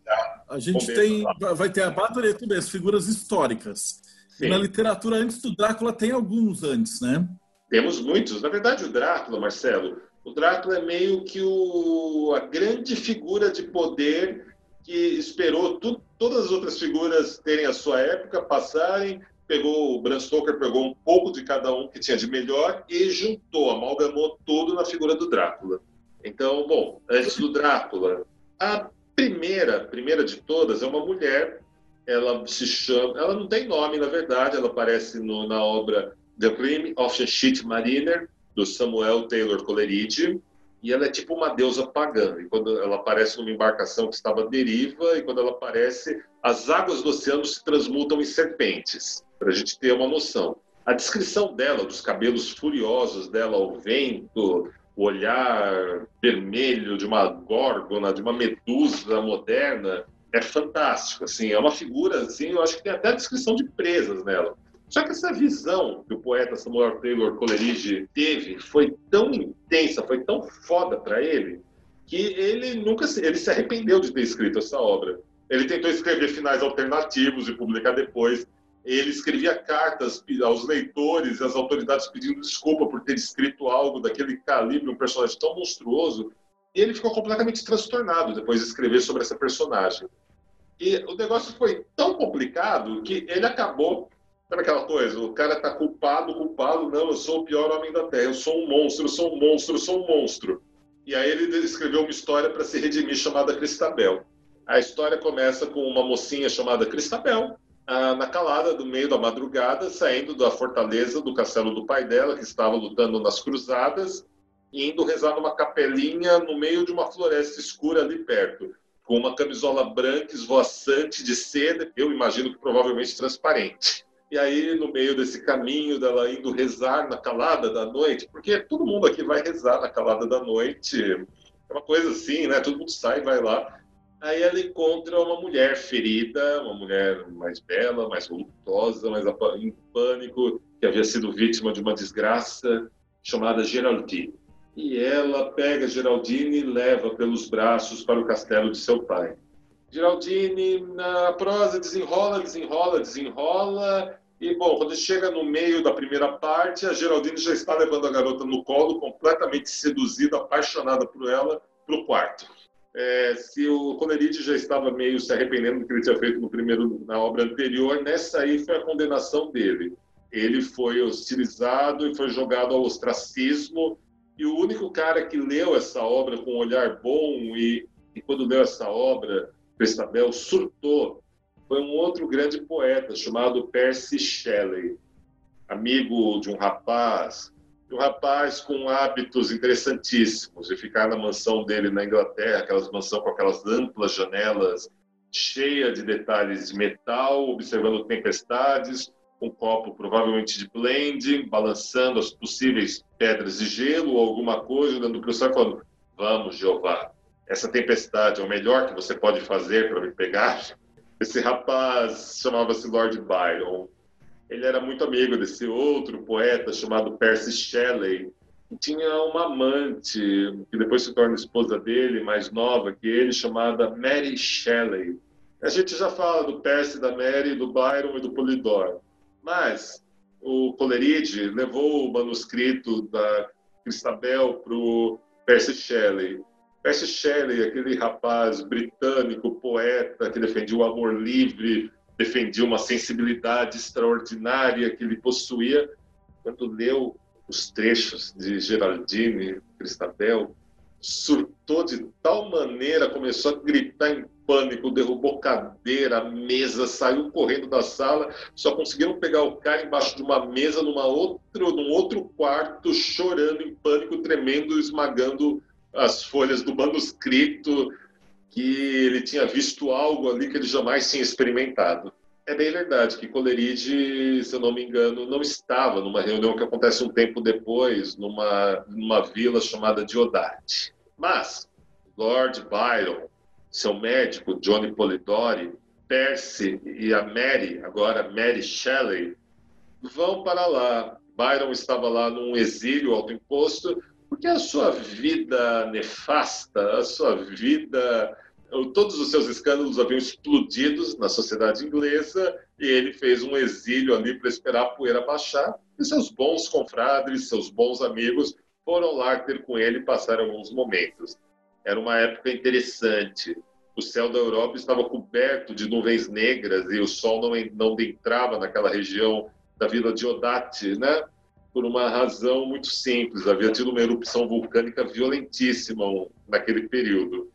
a gente tem, vai ter a Bárbara e as figuras históricas. Sim. Na literatura, antes do Drácula, tem alguns antes, né? Temos muitos. Na verdade, o Drácula, Marcelo, o Drácula é meio que o, a grande figura de poder que esperou tu, todas as outras figuras terem a sua época, passarem, pegou o Bram Stoker pegou um pouco de cada um que tinha de melhor e juntou, amalgamou tudo na figura do Drácula. Então, bom, antes do Drácula, a primeira, primeira de todas é uma mulher. Ela se chama, ela não tem nome na verdade, ela aparece no, na obra The Crime of the Shit Mariner, do Samuel Taylor Coleridge, e ela é tipo uma deusa pagã. E quando ela aparece numa embarcação que estava à deriva, e quando ela aparece, as águas do oceano se transmutam em serpentes, para a gente ter uma noção. A descrição dela, dos cabelos furiosos dela ao vento, o olhar vermelho de uma górgona, de uma medusa moderna, é fantástico, assim, é uma figura, assim, eu acho que tem até a descrição de presas nela. Só que essa visão que o poeta Samuel Taylor Coleridge teve foi tão intensa, foi tão foda para ele, que ele nunca se, ele se arrependeu de ter escrito essa obra. Ele tentou escrever finais alternativos e publicar depois. Ele escrevia cartas aos leitores e às autoridades pedindo desculpa por ter escrito algo daquele calibre, um personagem tão monstruoso. E ele ficou completamente transtornado depois de escrever sobre essa personagem. E o negócio foi tão complicado que ele acabou. Sabe aquela coisa? O cara tá culpado, culpado. Não, eu sou o pior homem da Terra. Eu sou um monstro, eu sou um monstro, eu sou um monstro. E aí ele escreveu uma história para se redimir chamada Cristabel. A história começa com uma mocinha chamada Cristabel, na calada do meio da madrugada, saindo da fortaleza do castelo do pai dela, que estava lutando nas cruzadas, e indo rezar numa capelinha no meio de uma floresta escura ali perto com uma camisola branca esvoaçante de seda, eu imagino que provavelmente transparente. E aí, no meio desse caminho dela indo rezar na calada da noite, porque todo mundo aqui vai rezar na calada da noite, é uma coisa assim, né? Todo mundo sai e vai lá. Aí ela encontra uma mulher ferida, uma mulher mais bela, mais voluptuosa, mais em pânico, que havia sido vítima de uma desgraça, chamada Geraldine e ela pega Geraldine e leva pelos braços para o castelo de seu pai. Geraldine, na prosa, desenrola, desenrola, desenrola, e, bom, quando chega no meio da primeira parte, a Geraldine já está levando a garota no colo, completamente seduzida, apaixonada por ela, para o quarto. É, se o Coleridge já estava meio se arrependendo do que ele tinha feito no primeiro, na obra anterior, nessa aí foi a condenação dele. Ele foi hostilizado e foi jogado ao ostracismo e o único cara que leu essa obra com um olhar bom e, e quando leu essa obra, Cristabel surtou, foi um outro grande poeta chamado Percy Shelley, amigo de um rapaz, um rapaz com hábitos interessantíssimos, de ficar na mansão dele na Inglaterra, aquelas mansão com aquelas amplas janelas, cheia de detalhes de metal, observando tempestades, um copo provavelmente de blend, balançando as possíveis pedras de gelo ou alguma coisa, dando para o falando: Vamos, Jeová, essa tempestade é o melhor que você pode fazer para me pegar. Esse rapaz chamava-se Lord Byron. Ele era muito amigo desse outro poeta chamado Percy Shelley, que tinha uma amante, que depois se torna esposa dele, mais nova que ele, chamada Mary Shelley. A gente já fala do Percy, da Mary, do Byron e do Polidor. Mas o Coleridge levou o manuscrito da Cristabel para o Percy Shelley. Percy Shelley, aquele rapaz britânico, poeta, que defendia o amor livre, defendia uma sensibilidade extraordinária que ele possuía, quando leu os trechos de Geraldine, Cristabel, surtou de tal maneira, começou a gritar em pânico, derrubou cadeira, mesa, saiu correndo da sala, só conseguiram pegar o cara embaixo de uma mesa numa outro, num outro quarto, chorando em pânico, tremendo, esmagando as folhas do manuscrito, que ele tinha visto algo ali que ele jamais tinha experimentado. É bem verdade que Coleridge, se eu não me engano, não estava numa reunião que acontece um tempo depois, numa, numa vila chamada Diodati. Mas Lord Byron, seu médico, Johnny Polidori, Percy e a Mary, agora Mary Shelley, vão para lá. Byron estava lá num exílio autoimposto, porque a sua vida nefasta, a sua vida. Todos os seus escândalos haviam explodido na sociedade inglesa e ele fez um exílio ali para esperar a poeira baixar. E seus bons confrades, seus bons amigos foram lá ter com ele e passar alguns momentos. Era uma época interessante. O céu da Europa estava coberto de nuvens negras e o sol não, não entrava naquela região da vila de Odate, né? Por uma razão muito simples. Havia tido uma erupção vulcânica violentíssima naquele período.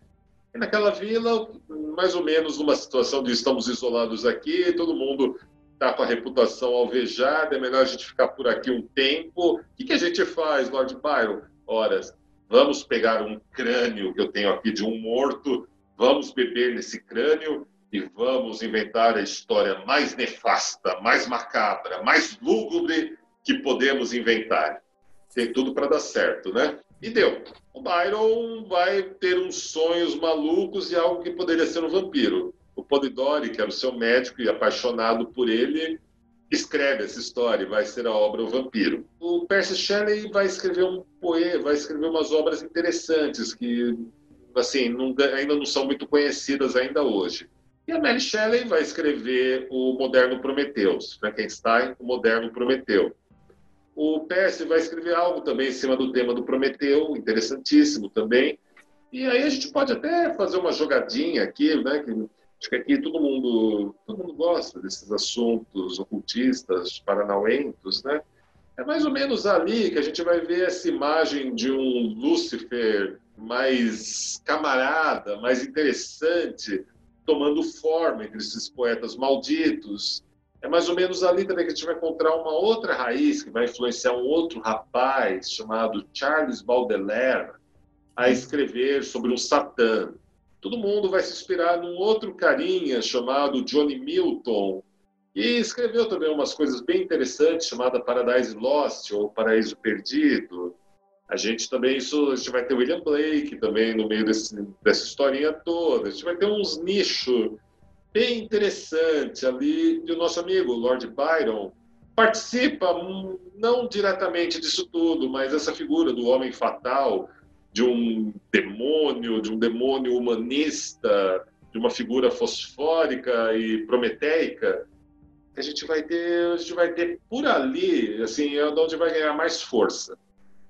E naquela vila, mais ou menos numa situação de estamos isolados aqui, todo mundo está com a reputação alvejada, é melhor a gente ficar por aqui um tempo. O que, que a gente faz, Lord Byron? Ora, vamos pegar um crânio que eu tenho aqui de um morto, vamos beber nesse crânio e vamos inventar a história mais nefasta, mais macabra, mais lúgubre que podemos inventar. Tem tudo para dar certo, né? E deu. O Byron vai ter uns sonhos malucos e algo que poderia ser um vampiro. o Polidori, que era o seu médico e apaixonado por ele, escreve essa história, vai ser a obra O Vampiro. O Percy Shelley vai escrever um poema, vai escrever umas obras interessantes que assim, não, ainda não são muito conhecidas ainda hoje. E a Mary Shelley vai escrever o Moderno Prometeus, Frankenstein, o Moderno Prometeu. O Percy vai escrever algo também em cima do tema do Prometeu, interessantíssimo também. E aí a gente pode até fazer uma jogadinha aqui, né? Que, acho que aqui todo mundo, todo mundo gosta desses assuntos ocultistas, paranauentos, né? É mais ou menos ali que a gente vai ver essa imagem de um Lúcifer mais camarada, mais interessante, tomando forma entre esses poetas malditos. É mais ou menos ali também que a gente vai encontrar uma outra raiz que vai influenciar um outro rapaz chamado Charles Baudelaire a escrever sobre um Satã. Todo mundo vai se inspirar num outro carinha chamado Johnny Milton, e escreveu também umas coisas bem interessantes chamada Paradise Lost ou Paraíso Perdido. A gente também isso, a gente vai ter William Blake também no meio desse, dessa historinha toda. A gente vai ter uns nichos bem interessantes ali e o nosso amigo Lord Byron participa hum, não diretamente disso tudo, mas essa figura do homem fatal, de um demônio, de um demônio humanista, de uma figura fosfórica e prometeica, a gente vai ter, a gente vai ter por ali, assim, é onde vai ganhar mais força.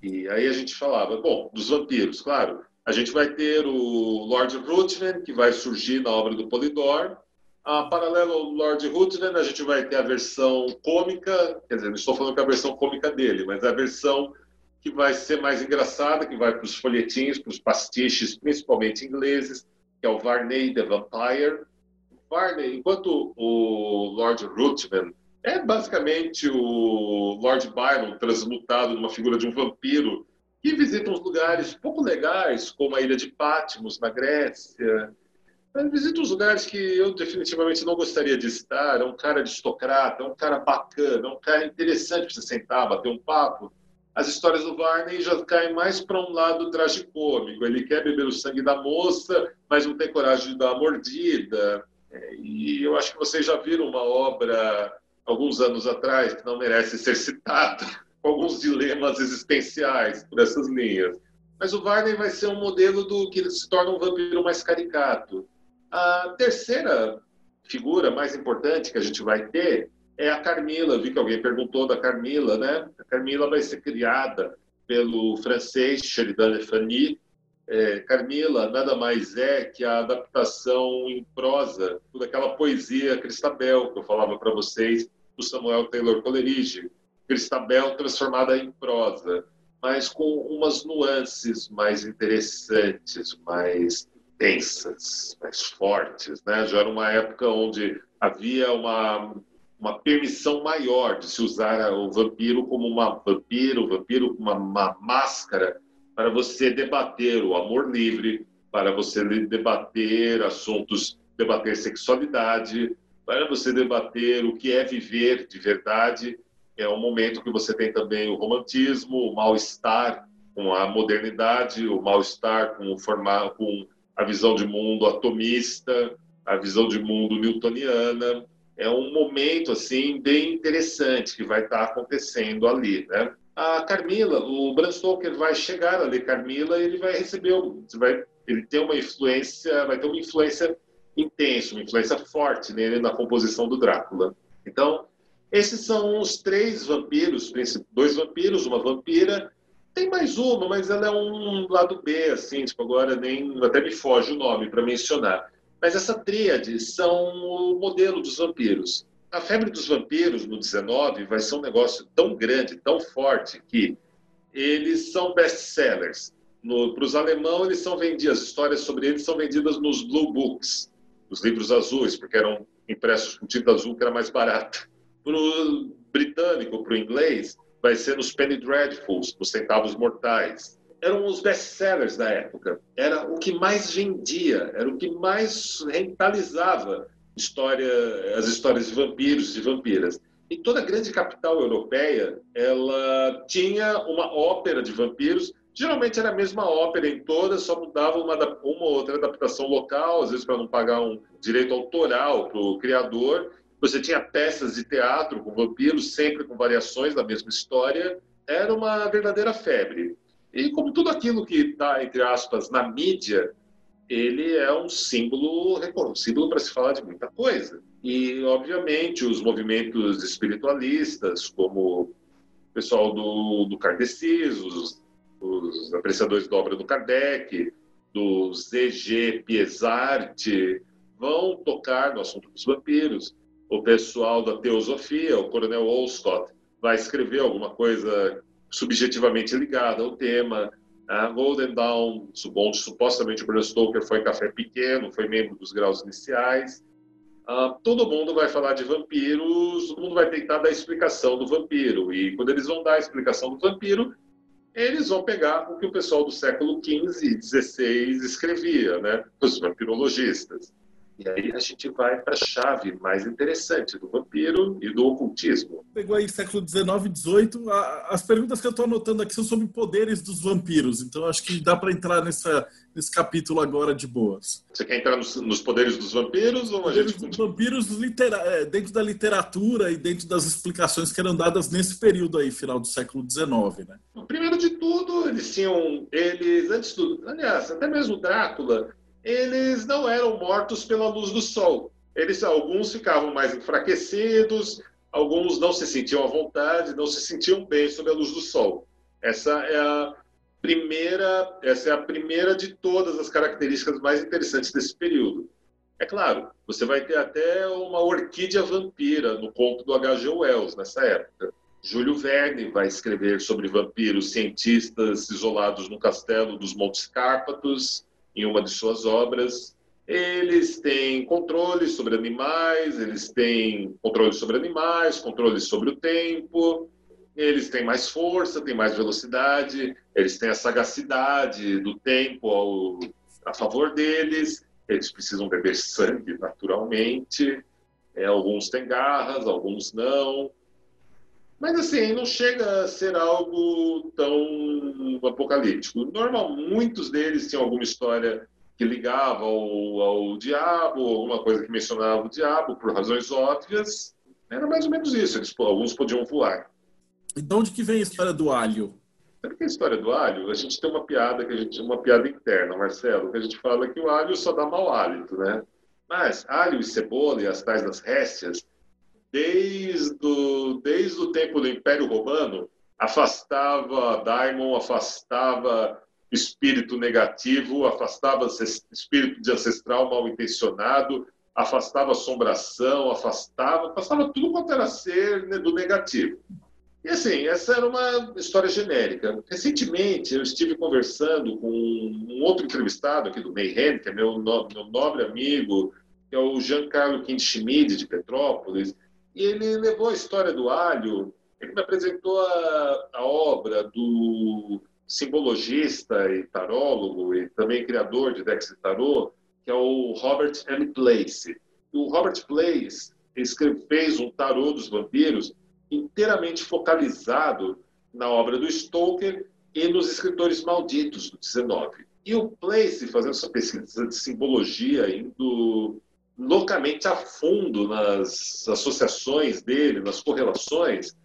E aí a gente falava, bom, dos vampiros, claro. A gente vai ter o Lord Ruthven, que vai surgir na obra do Polidor. A paralelo ao Lord Ruthven, a gente vai ter a versão cômica, quer dizer, não estou falando que é a versão cômica dele, mas a versão que vai ser mais engraçada, que vai para os folhetins, para os pastiches, principalmente ingleses, que é o Varney the Vampire. Varney, enquanto o Lord Ruthven é basicamente o Lord Byron transmutado numa figura de um vampiro que visita uns lugares pouco legais, como a ilha de Patmos, na Grécia. Visita uns lugares que eu definitivamente não gostaria de estar. É um cara aristocrata, é um cara bacana, é um cara interessante para você sentar, bater um papo. As histórias do Varney já caem mais para um lado tragicômico. Ele quer beber o sangue da moça, mas não tem coragem de dar uma mordida. É, e eu acho que vocês já viram uma obra alguns anos atrás, que não merece ser citada, com alguns dilemas existenciais por essas linhas. Mas o Varney vai ser um modelo do que se torna um vampiro mais caricato. A terceira figura mais importante que a gente vai ter é a Carmila. Vi que alguém perguntou da Carmila, né? A Carmila vai ser criada pelo francês Sheridan Le Fany. É, Carmila nada mais é que a adaptação em prosa daquela poesia Cristabel que eu falava para vocês do Samuel Taylor Coleridge, Cristabel transformada em prosa, mas com umas nuances mais interessantes, mais tensas, mais fortes. Né? Já era uma época onde havia uma, uma permissão maior de se usar o vampiro como uma vampiro, o vampiro como uma, uma máscara para você debater o amor livre, para você debater assuntos, debater sexualidade, para você debater o que é viver de verdade. É um momento que você tem também o romantismo, o mal-estar com a modernidade, o mal-estar com, o com a visão de mundo atomista, a visão de mundo newtoniana. É um momento assim bem interessante que vai estar acontecendo ali, né? A Carmila, o Bram Stoker vai chegar a ler Carmila ele vai receber, vai, ele tem uma influência, vai ter uma influência intenso, uma influência forte nele na composição do Drácula. Então, esses são os três vampiros, dois vampiros, uma vampira. Tem mais uma, mas ela é um lado B, assim, tipo, agora nem até me foge o nome para mencionar. Mas essa tríade são o modelo dos vampiros. A febre dos vampiros no 19 vai ser um negócio tão grande, tão forte que eles são best-sellers. Para os alemães, eles são vendidos, as histórias sobre eles são vendidas nos Blue Books, os livros azuis, porque eram impressos com tinta azul, que era mais barato. Para o britânico, para o inglês, vai ser nos Penny Dreadfuls, nos Centavos Mortais. Eram os best-sellers da época. Era o que mais vendia, era o que mais rentabilizava história, as histórias de vampiros e vampiras. E toda grande capital europeia, ela tinha uma ópera de vampiros, Geralmente era a mesma ópera em todas, só mudava uma, uma ou outra adaptação local, às vezes para não pagar um direito autoral para o criador. Você tinha peças de teatro com vampiros, sempre com variações da mesma história. Era uma verdadeira febre. E como tudo aquilo que está, entre aspas, na mídia, ele é um símbolo, um símbolo para se falar de muita coisa. E, obviamente, os movimentos espiritualistas, como o pessoal do, do kardecismo, os, os apreciadores da obra do Kardec, do ZG Piesart, vão tocar no assunto dos vampiros. O pessoal da teosofia, o coronel Olstott, vai escrever alguma coisa subjetivamente ligada ao tema. Golden Dawn, supostamente o Bram Stoker foi café pequeno, foi membro dos graus iniciais. Uh, todo mundo vai falar de vampiros, todo mundo vai tentar dar a explicação do vampiro. E quando eles vão dar a explicação do vampiro, eles vão pegar o que o pessoal do século XV e XVI escrevia, né? os vampirologistas. E aí a gente vai para a chave mais interessante do vampiro e do ocultismo. Pegou aí século XIX e XVIII. As perguntas que eu estou anotando aqui são sobre poderes dos vampiros. Então acho que dá para entrar nessa, nesse capítulo agora de boas. Você quer entrar nos, nos poderes dos vampiros ou a gente... dos vampiros litera... É, dentro da literatura e dentro das explicações que eram dadas nesse período aí, final do século XIX, né? Primeiro de tudo, eles tinham, eles antes do, aliás, até mesmo Drácula eles não eram mortos pela luz do sol. Eles, alguns ficavam mais enfraquecidos, alguns não se sentiam à vontade, não se sentiam bem sob a luz do sol. Essa é a primeira, essa é a primeira de todas as características mais interessantes desse período. É claro, você vai ter até uma orquídea vampira no conto do H.G. Wells nessa época. Júlio Verne vai escrever sobre vampiros cientistas isolados no castelo dos Montes Cárpatos em uma de suas obras. Eles têm controle sobre animais, eles têm controle sobre animais, controle sobre o tempo, eles têm mais força, têm mais velocidade, eles têm a sagacidade do tempo ao, a favor deles, eles precisam beber sangue naturalmente, é, alguns têm garras, alguns não. Mas assim, não chega a ser algo tão apocalíptico. Normal, muitos deles tinham alguma história que ligava ao, ao diabo, alguma coisa que mencionava o diabo, por razões óbvias. Era mais ou menos isso. Eles, alguns podiam voar. E de onde que vem a história do alho? Sabe que a história do alho? A gente tem uma piada que a gente uma piada interna, Marcelo, que a gente fala que o alho só dá mau hálito, né? Mas alho e cebola e as tais das réstias desde o, desde o tempo do Império Romano, afastava daimon, afastava espírito negativo, afastava espírito de ancestral mal intencionado, afastava assombração, afastava, afastava tudo quanto era ser né, do negativo. E assim, essa era uma história genérica. Recentemente, eu estive conversando com um outro entrevistado aqui do Mayhem, que é meu, meu nobre amigo, que é o Giancarlo Quintschmid, de Petrópolis, e ele levou a história do alho, ele me apresentou a, a obra do simbologista e tarólogo e também criador de decks de tarô, que é o Robert M. Place. O Robert Place fez um tarô dos vampiros inteiramente focalizado na obra do Stoker e nos escritores malditos do 19. E o Place, fazendo essa pesquisa de simbologia, indo loucamente a fundo nas associações dele, nas correlações,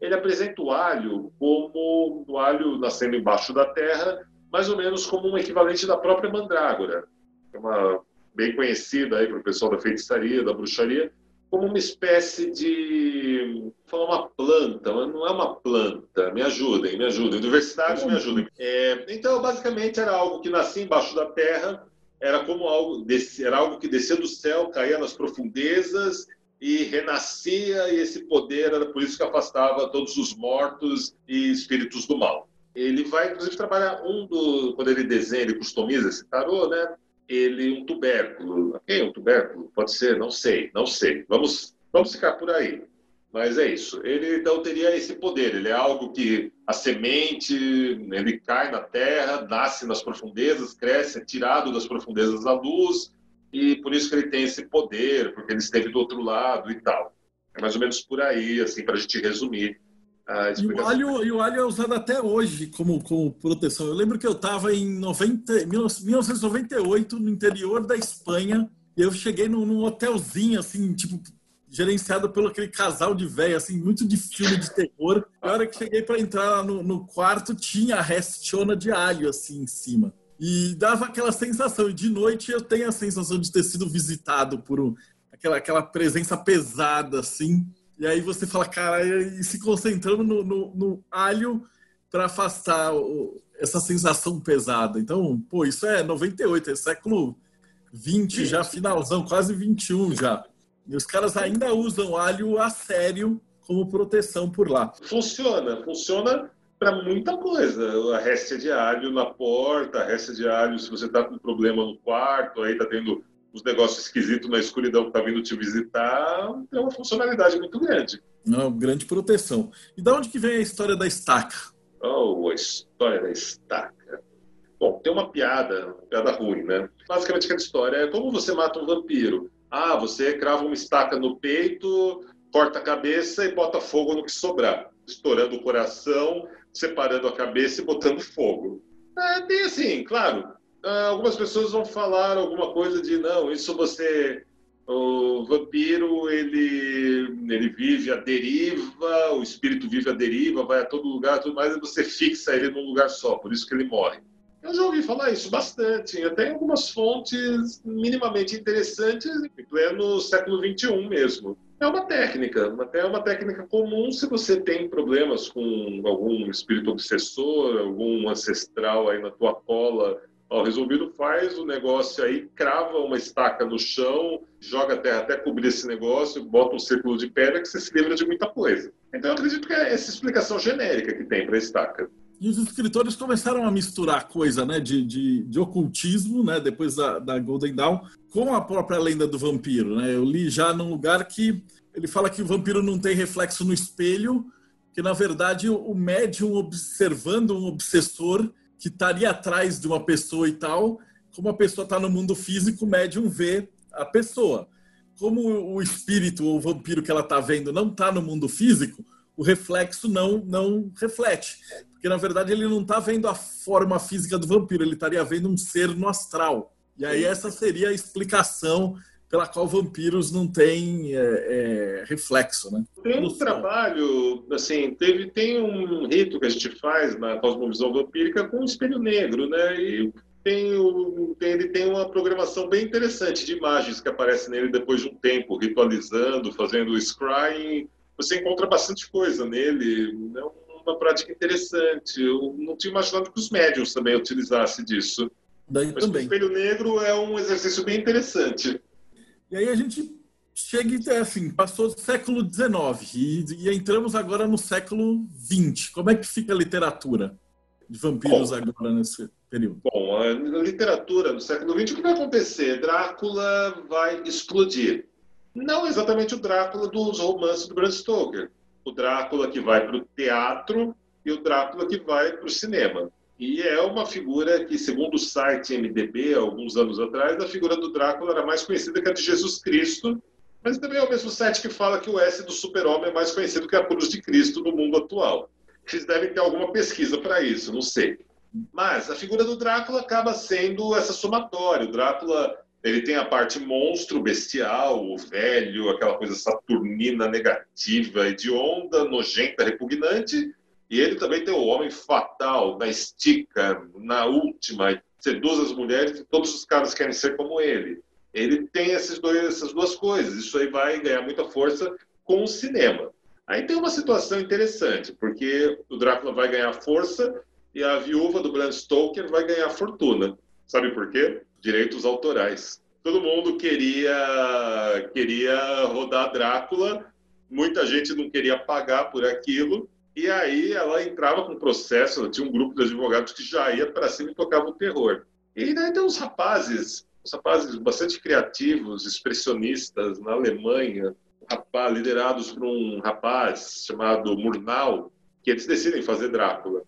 ele apresenta o alho como o alho nascendo embaixo da terra, mais ou menos como um equivalente da própria mandrágora, é uma bem conhecida aí para o pessoal da feitiçaria, da bruxaria, como uma espécie de falar uma planta, mas não é uma planta. Me ajudem, me ajudem, universidades me ajudem. É, então, basicamente, era algo que nascia embaixo da terra era como algo, era algo que descia do céu, caía nas profundezas e renascia, e esse poder era por isso que afastava todos os mortos e espíritos do mal. Ele vai, inclusive, trabalhar um do. Quando ele desenha, ele customiza esse tarô, né? Ele, um tubérculo. Quem um tubérculo? Pode ser, não sei, não sei. Vamos, vamos ficar por aí. Mas é isso. Ele então teria esse poder. Ele é algo que a semente, ele cai na terra, nasce nas profundezas, cresce, é tirado das profundezas da luz, e por isso que ele tem esse poder, porque ele esteve do outro lado e tal. É mais ou menos por aí, assim, para a gente resumir E o, alho, e o alho é usado até hoje como, como proteção. Eu lembro que eu estava em 90, 1998 no interior da Espanha e eu cheguei num, num hotelzinho, assim, tipo, gerenciado pelo aquele casal de velho, assim, muito de filme de terror. Na hora que cheguei para entrar no, no, quarto, tinha a restiona de alho, assim, em cima. E dava aquela sensação. E de noite eu tenho a sensação de ter sido visitado por um, aquela, aquela presença pesada, assim. E aí você fala, cara, e se concentrando no, no, no alho para afastar o, essa sensação pesada. Então, pô, isso é 98, é século 20 já, finalzão, quase 21 já. E os caras ainda usam alho a sério como proteção por lá. Funciona, funciona para muita coisa. A réstia de alho na porta, a réstia de alho se você está com problema no quarto, aí está tendo os negócios esquisitos na escuridão que está vindo te visitar, tem uma funcionalidade muito grande. Não, grande proteção. E da onde que vem a história da estaca? Oh, a história da estaca. Bom, tem uma piada, uma piada ruim, né? Basicamente, aquela história é como você mata um vampiro. Ah, você crava uma estaca no peito, corta a cabeça e bota fogo no que sobrar, estourando o coração, separando a cabeça e botando fogo. É, tem assim, claro, ah, algumas pessoas vão falar alguma coisa de não, isso você o vampiro ele ele vive a deriva, o espírito vive a deriva, vai a todo lugar, tudo mais, e você fixa ele num lugar só, por isso que ele morre. Eu já ouvi falar isso bastante, até em algumas fontes minimamente interessantes, em pleno século XXI mesmo. É uma técnica, até é uma técnica comum se você tem problemas com algum espírito obsessor, algum ancestral aí na tua cola Ó, resolvido, faz o negócio aí, crava uma estaca no chão, joga a terra até cobrir esse negócio, bota um círculo de pedra que você se livra de muita coisa. Então eu acredito que é essa explicação genérica que tem para a estaca. E os escritores começaram a misturar coisa né, de, de, de ocultismo, né, depois da, da, Golden Dawn, com a própria lenda do vampiro. Né? Eu li já num lugar que ele fala que o vampiro não tem reflexo no espelho, que na verdade o médium observando um obsessor que estaria atrás de uma pessoa e tal, como a pessoa está no mundo físico, o médium vê a pessoa. Como o espírito ou o vampiro que ela está vendo não está no mundo físico, o reflexo não, não reflete. Porque, na verdade, ele não está vendo a forma física do vampiro, ele estaria vendo um ser no astral. E aí essa seria a explicação pela qual vampiros não têm é, é, reflexo, né? Tem um trabalho, assim, teve, tem um rito que a gente faz na cosmovisão vampírica com o espelho negro, né? E tem, o, tem, ele tem uma programação bem interessante de imagens que aparecem nele depois de um tempo, ritualizando, fazendo scrying. Você encontra bastante coisa nele, é uma prática interessante. Eu não tinha imaginado que os médiums também utilizassem disso. Daí Mas também. o espelho negro é um exercício bem interessante. E aí a gente chega e assim, passou do século XIX e, e, entramos agora no século XX. Como é que fica a literatura de vampiros bom, agora nesse período? Bom, a literatura no século XX, o que vai acontecer? Drácula vai explodir. Não exatamente o Drácula dos romances do Bram Stoker. O Drácula que vai para o teatro e o Drácula que vai para o cinema. E é uma figura que, segundo o site MDB, alguns anos atrás, a figura do Drácula era mais conhecida que a de Jesus Cristo, mas também é o mesmo site que fala que o S do super-homem é mais conhecido que a cruz de Cristo no mundo atual. Eles devem ter alguma pesquisa para isso, não sei. Mas a figura do Drácula acaba sendo essa somatória. O Drácula ele tem a parte monstro, bestial, o velho, aquela coisa saturnina, negativa, hedionda, nojenta, repugnante, e ele também tem o homem fatal, na estica, na última, seduz as mulheres e todos os caras querem ser como ele. Ele tem esses dois, essas duas coisas. Isso aí vai ganhar muita força com o cinema. Aí tem uma situação interessante, porque o Drácula vai ganhar força e a viúva do Bram Stoker vai ganhar fortuna. Sabe por quê? Direitos autorais. Todo mundo queria queria rodar Drácula, muita gente não queria pagar por aquilo, e aí ela entrava com processo, ela tinha um grupo de advogados que já ia para cima e tocava o terror. E daí tem uns rapazes, uns rapazes bastante criativos, expressionistas na Alemanha, rapaz, liderados por um rapaz chamado Murnau, que eles decidem fazer Drácula.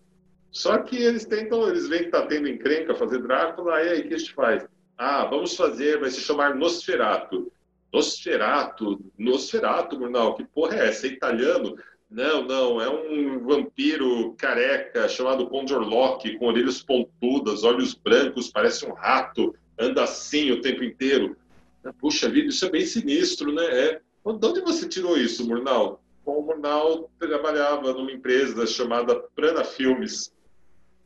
Só que eles tentam, eles veem que está tendo encrenca fazer Drácula, aí, aí o que a gente faz? Ah, vamos fazer, vai se chamar Nosferato. Nosferato, Nosferato, Murnau, que porra é essa? É italiano? Não, não, é um vampiro careca chamado Condorlock, com orelhas pontudas, olhos brancos, parece um rato, anda assim o tempo inteiro. Puxa vida, isso é bem sinistro, né? É. De onde você tirou isso, Murnau? Bom, o Murnau trabalhava numa empresa chamada Prana Filmes.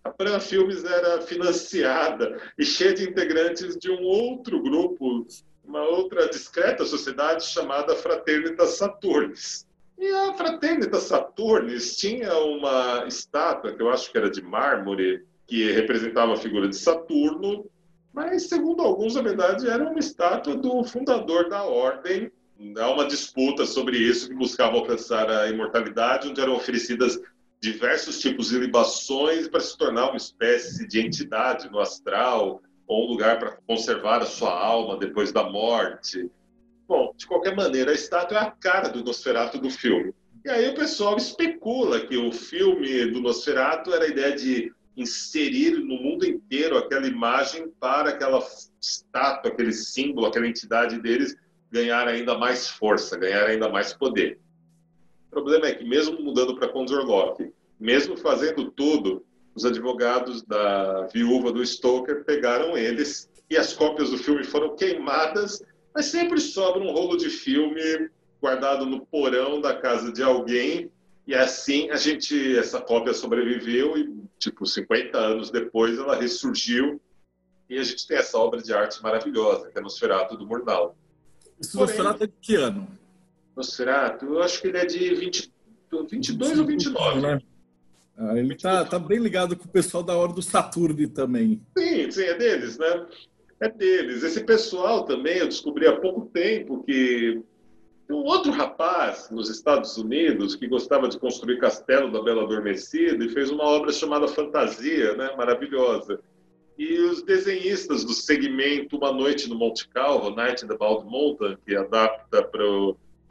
A Prana Filmes era financiada e cheia de integrantes de um outro grupo, uma outra discreta sociedade chamada Fraternitas Saturnis. E a Fraternitas Saturnis tinha uma estátua, que eu acho que era de mármore, que representava a figura de Saturno, mas, segundo alguns, na verdade, era uma estátua do fundador da ordem. Há uma disputa sobre isso, que buscava alcançar a imortalidade, onde eram oferecidas diversos tipos de libações para se tornar uma espécie de entidade no astral, ou um lugar para conservar a sua alma depois da morte. Bom, de qualquer maneira, a estátua é a cara do Nosferatu do filme. E aí o pessoal especula que o filme do Nosferatu era a ideia de inserir no mundo inteiro aquela imagem para aquela estátua, aquele símbolo, aquela entidade deles ganhar ainda mais força, ganhar ainda mais poder. O problema é que, mesmo mudando para Konzorlok, mesmo fazendo tudo, os advogados da viúva do Stoker pegaram eles e as cópias do filme foram queimadas, mas sempre sobra um rolo de filme guardado no porão da casa de alguém e assim a gente essa cópia sobreviveu e tipo 50 anos depois ela ressurgiu e a gente tem essa obra de arte maravilhosa que é Nosferatu do Murnau. Porém, Nosferatu é de que ano? Nosferatu, eu acho que ele é de 20, 22 ou 29. Né? Ah, ele tá, tá bem ligado com o pessoal da hora do Saturno também. Sim, sim, é deles, né? É deles. Esse pessoal também, eu descobri há pouco tempo que um outro rapaz nos Estados Unidos que gostava de construir castelo da Bela Adormecida e fez uma obra chamada Fantasia, né? maravilhosa. E os desenhistas do segmento Uma Noite no Monte Calvo, Night in the Bald Mountain, que adapta para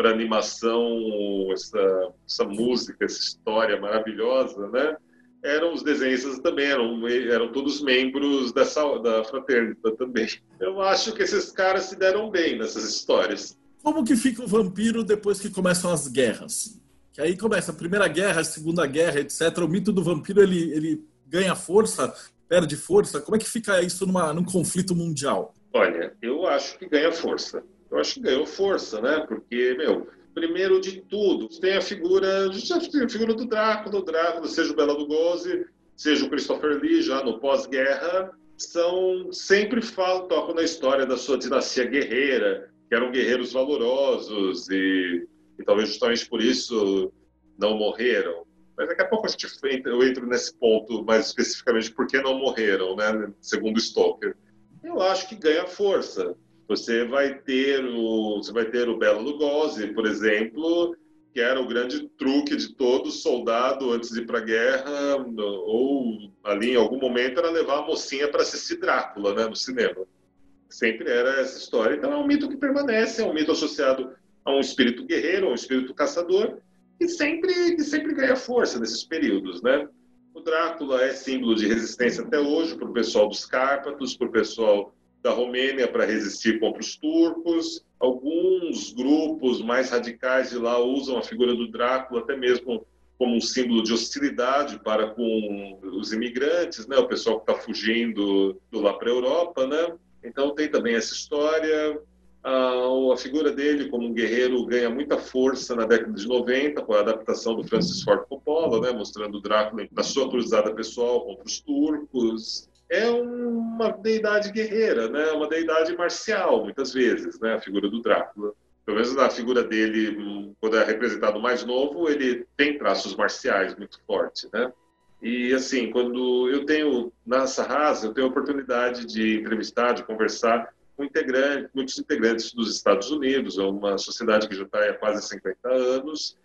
animação essa, essa música, essa história maravilhosa, né? eram os desenhistas também, eram, eram todos membros dessa, da fraternidade também. Eu acho que esses caras se deram bem nessas histórias. Como que fica o vampiro depois que começam as guerras? Que aí começa a Primeira Guerra, a Segunda Guerra, etc. O mito do vampiro ele, ele ganha força, perde força. Como é que fica isso numa, num conflito mundial? Olha, eu acho que ganha força. Eu acho que ganhou força, né? Porque, meu, primeiro de tudo, tem a figura, a figura do Drácula, do Drácula, seja o Bela Lugosi, seja o Christopher Lee, já no pós-guerra, são sempre falam, tocam na história da sua dinastia guerreira, que eram guerreiros valorosos e, e talvez justamente por isso não morreram. Mas daqui a pouco a gente, eu entro nesse ponto mais especificamente por que não morreram, né? Segundo Stoker. Eu acho que ganha força. Você vai ter o, você vai ter o Bela Lugosi, por exemplo, que era o grande truque de todo soldado antes de ir para a guerra, ou ali em algum momento era levar a mocinha para assistir Drácula, né, no cinema. Sempre era essa história. Então é um mito que permanece, é um mito associado a um espírito guerreiro, a um espírito caçador, que sempre, que sempre ganha força nesses períodos, né? O Drácula é símbolo de resistência até hoje para o pessoal dos Cárpatos, para o pessoal da Romênia para resistir contra os turcos. Alguns grupos mais radicais de lá usam a figura do Drácula até mesmo como um símbolo de hostilidade para com os imigrantes, né? O pessoal que está fugindo do lá para a Europa, né? Então tem também essa história. A, a, figura dele como um guerreiro ganha muita força na década de 90 com a adaptação do Francis Ford Coppola, né, mostrando o Drácula na sua cruzada pessoal contra os turcos. É uma deidade guerreira, né, uma deidade marcial muitas vezes, né, a figura do Drácula. Pelo menos na figura dele, quando é representado mais novo, ele tem traços marciais muito fortes, né? E assim, quando eu tenho na Sarrasa, eu tenho a oportunidade de entrevistar, de conversar com integrantes, muitos integrantes dos Estados Unidos, é uma sociedade que já está há quase 50 anos,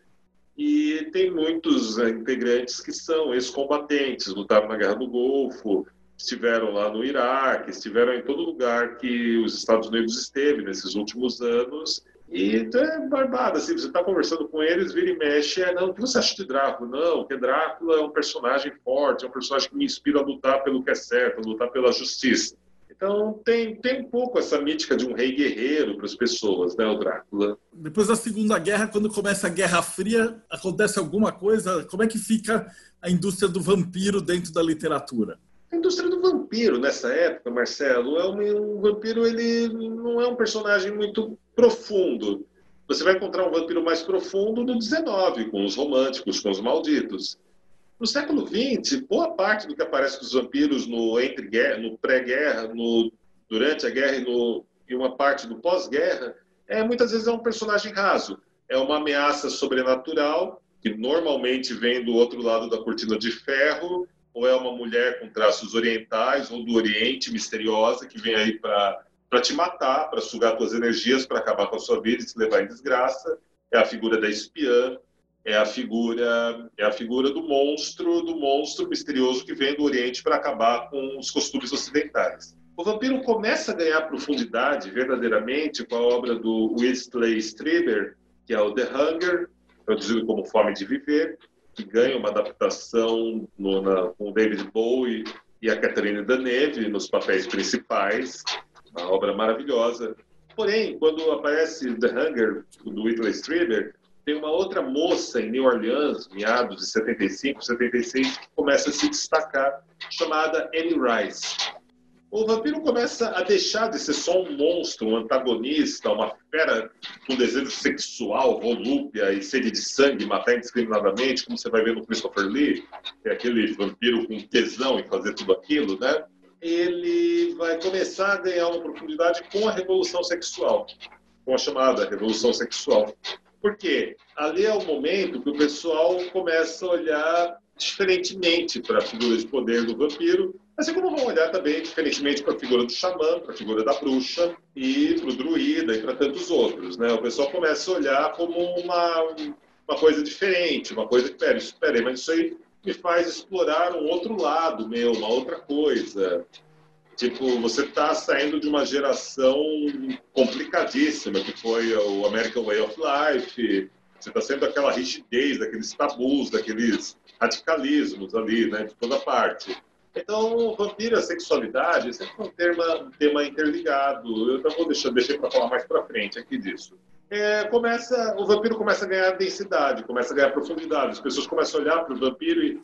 e tem muitos eh, integrantes que são ex-combatentes, lutaram na Guerra do Golfo, estiveram lá no Iraque, estiveram em todo lugar que os Estados Unidos esteve nesses últimos anos e então é barbada, assim, você está conversando com eles, vira e mexe, é, não, o que você acha de Drácula? Não, porque Drácula é um personagem forte, é um personagem que me inspira a lutar pelo que é certo, a lutar pela justiça. Então tem, tem um pouco essa mítica de um rei guerreiro para as pessoas, né, o Drácula. Depois da Segunda Guerra, quando começa a Guerra Fria, acontece alguma coisa? Como é que fica a indústria do vampiro dentro da literatura? A indústria do vampiro nessa época, Marcelo, é um, um vampiro ele não é um personagem muito profundo. Você vai encontrar um vampiro mais profundo no 19, com os românticos, com os malditos. No século XX, boa parte do que aparece dos vampiros no entre -guerra, no pré-guerra, no durante a guerra e, no, e uma parte do pós-guerra, é muitas vezes é um personagem raso. É uma ameaça sobrenatural que normalmente vem do outro lado da cortina de ferro, ou é uma mulher com traços orientais ou do Oriente misteriosa que vem aí para te matar, para sugar suas energias, para acabar com a sua vida e te levar em desgraça. É a figura da espiã, é a figura é a figura do monstro, do monstro misterioso que vem do Oriente para acabar com os costumes ocidentais. O vampiro começa a ganhar profundidade verdadeiramente com a obra do Wesley Strieber, que é o The Hunger, traduzido como Fome de Viver, que ganha uma adaptação no, na, com David Bowie e a Catherine Deneuve nos papéis principais uma obra maravilhosa. Porém, quando aparece The Hunger, do Whitley Strieber, tem uma outra moça em New Orleans, meados de 75, 76, que começa a se destacar, chamada Annie Rice. O vampiro começa a deixar de ser só um monstro, um antagonista, uma fera com desejo sexual, volúpia e sede de sangue, matar indiscriminadamente, como você vai ver no Christopher Lee, que é aquele vampiro com tesão em fazer tudo aquilo, né? ele vai começar a ganhar uma profundidade com a revolução sexual, com a chamada revolução sexual. Por quê? Ali é o momento que o pessoal começa a olhar diferentemente para a figura de poder do vampiro, assim como vão olhar também diferentemente para a figura do xamã, para a figura da bruxa e para o druida e para tantos outros. Né? O pessoal começa a olhar como uma, uma coisa diferente, uma coisa que, pera, espera aí, mas isso aí me faz explorar um outro lado meu, uma outra coisa. Tipo, você está saindo de uma geração complicadíssima, que foi o American Way of Life, você está sendo aquela rigidez, daqueles tabus, daqueles radicalismos ali, né, de toda parte. Então, vampiro e sexualidade é sempre um tema, um tema interligado. Eu vou deixar, deixar para falar mais para frente aqui disso é, começa, o vampiro começa a ganhar densidade, começa a ganhar profundidade. As pessoas começam a olhar para o vampiro e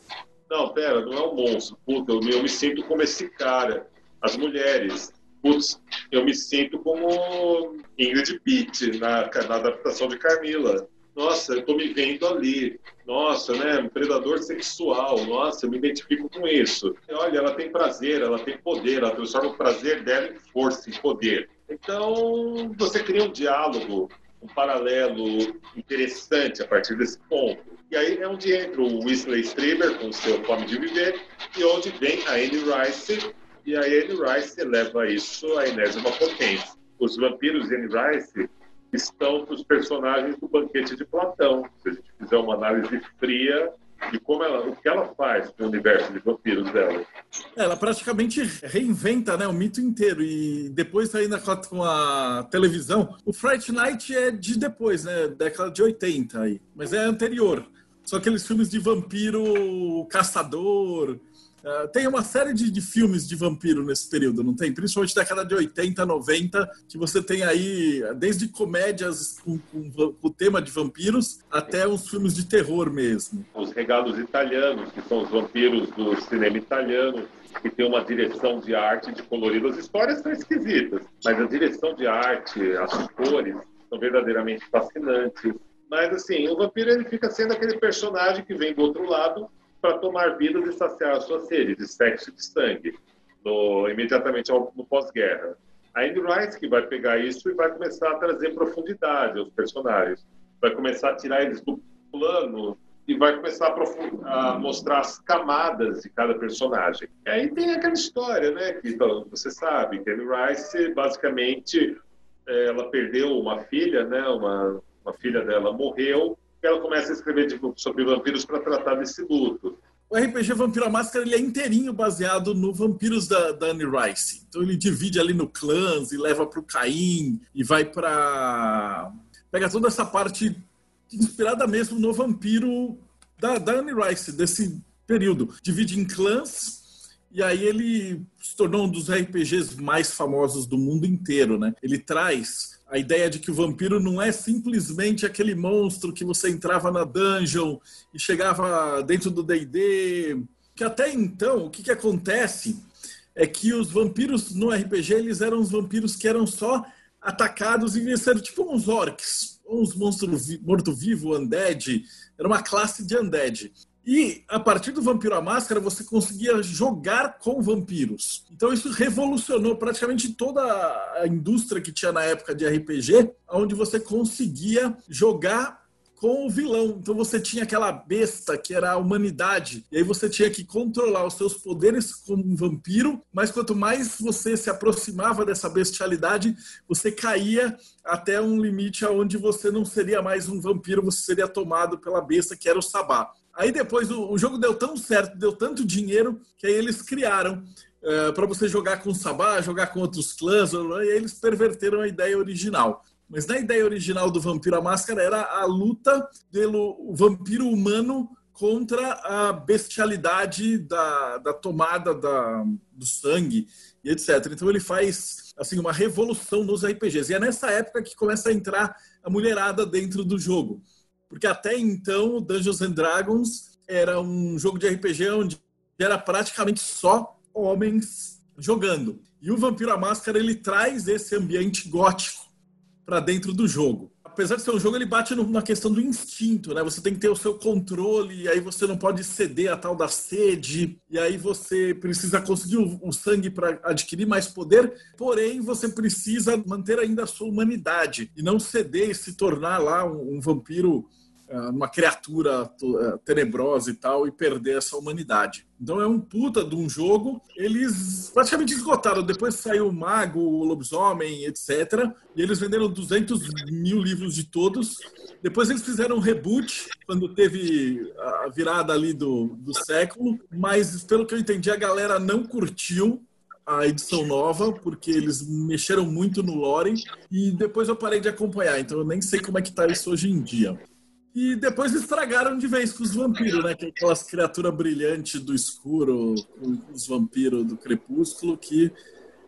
não, pera, não é um monstro. Puta, eu, eu me sinto como esse cara. As mulheres, putz, eu me sinto como Ingrid Pitt na, na adaptação de Carmila. Nossa, eu estou me vendo ali. Nossa, né? Predador sexual. Nossa, eu me identifico com isso. Olha, ela tem prazer, ela tem poder, ela transforma o prazer dela em força, em poder. Então, você cria um diálogo um paralelo interessante a partir desse ponto. E aí é onde entra o Wesley Strieber com seu Fome de Viver e onde vem a Anne Rice e a Anne Rice leva isso à enésima potência. Os vampiros de Anne Rice estão os personagens do Banquete de Platão. Se a gente fizer uma análise fria de como ela, o que ela faz com o universo de vampiros dela. Ela praticamente reinventa né, o mito inteiro e depois ainda com a televisão. O Fright Night é de depois, né, década de 80 aí, mas é anterior. São aqueles filmes de vampiro caçador, Uh, tem uma série de, de, filmes de vampiro nesse período, não tem? Principalmente da década de 80, 90, que você tem aí desde comédias com, com, com, o tema de vampiros até uns filmes de terror mesmo. Os regalos italianos, que são os vampiros do cinema italiano, que tem uma direção de arte de colorido. As histórias são esquisitas, mas a direção de arte, as cores, são verdadeiramente fascinantes. Mas assim, o vampiro ele fica sendo aquele personagem que vem do outro lado para tomar vidas e saciar a sua sede de sexo e de sangue, no, imediatamente ao, no pós-guerra. A Anne Rice que vai pegar isso e vai começar a trazer profundidade aos personagens, vai começar a tirar eles do plano e vai começar a, a, mostrar as camadas de cada personagem. E aí tem aquela história, né, que então, você sabe, que Anne Rice basicamente é, ela perdeu uma filha, né, uma, uma filha dela morreu ela começa a escrever sobre vampiros para tratar desse luto. O RPG Vampiro a Máscara ele é inteirinho baseado no Vampiros da, da Anne Rice. Então ele divide ali no clãs e leva para o Caim e vai para pega toda essa parte inspirada mesmo no vampiro da, da Anne Rice desse período. Divide em clãs e aí ele se tornou um dos RPGs mais famosos do mundo inteiro, né? Ele traz a ideia de que o vampiro não é simplesmente aquele monstro que você entrava na dungeon e chegava dentro do D&D, que até então, o que, que acontece é que os vampiros no RPG, eles eram os vampiros que eram só atacados e venceram, tipo uns orcs, uns monstros morto-vivo, undead, era uma classe de undead. E a partir do Vampiro à Máscara, você conseguia jogar com vampiros. Então isso revolucionou praticamente toda a indústria que tinha na época de RPG, onde você conseguia jogar com o vilão. Então você tinha aquela besta que era a humanidade, e aí você tinha que controlar os seus poderes como um vampiro, mas quanto mais você se aproximava dessa bestialidade, você caía até um limite aonde você não seria mais um vampiro, você seria tomado pela besta que era o Sabá. Aí depois o, o jogo deu tão certo, deu tanto dinheiro, que aí eles criaram uh, para você jogar com o Sabá, jogar com outros clãs, e aí eles perverteram a ideia original. Mas na ideia original do Vampiro à Máscara era a luta pelo vampiro humano contra a bestialidade da, da tomada da, do sangue e etc. Então ele faz assim uma revolução nos RPGs. E é nessa época que começa a entrar a mulherada dentro do jogo. Porque até então, Dungeons and Dragons era um jogo de RPG onde era praticamente só homens jogando. E o Vampiro à Máscara ele traz esse ambiente gótico para dentro do jogo. Apesar de ser um jogo, ele bate na questão do instinto, né? Você tem que ter o seu controle, e aí você não pode ceder a tal da sede, e aí você precisa conseguir o, sangue para adquirir mais poder, porém você precisa manter ainda a sua humanidade e não ceder e se tornar lá um, um vampiro uma criatura é, tenebrosa e tal e perder essa humanidade. Então é um puta de um jogo. Eles praticamente esgotaram. Depois saiu o Mago, o Lobisomem, etc. E eles venderam 200 mil livros de todos. Depois eles fizeram um reboot quando teve a virada ali do, do século. Mas pelo que eu entendi, a galera não curtiu a edição nova, porque eles mexeram muito no lore, e depois eu parei de acompanhar, então eu nem sei como é que tá isso hoje em dia. E depois estragaram de vez com os vampiros, né? Que é aquelas criaturas brilhantes do escuro, os vampiros do crepúsculo, que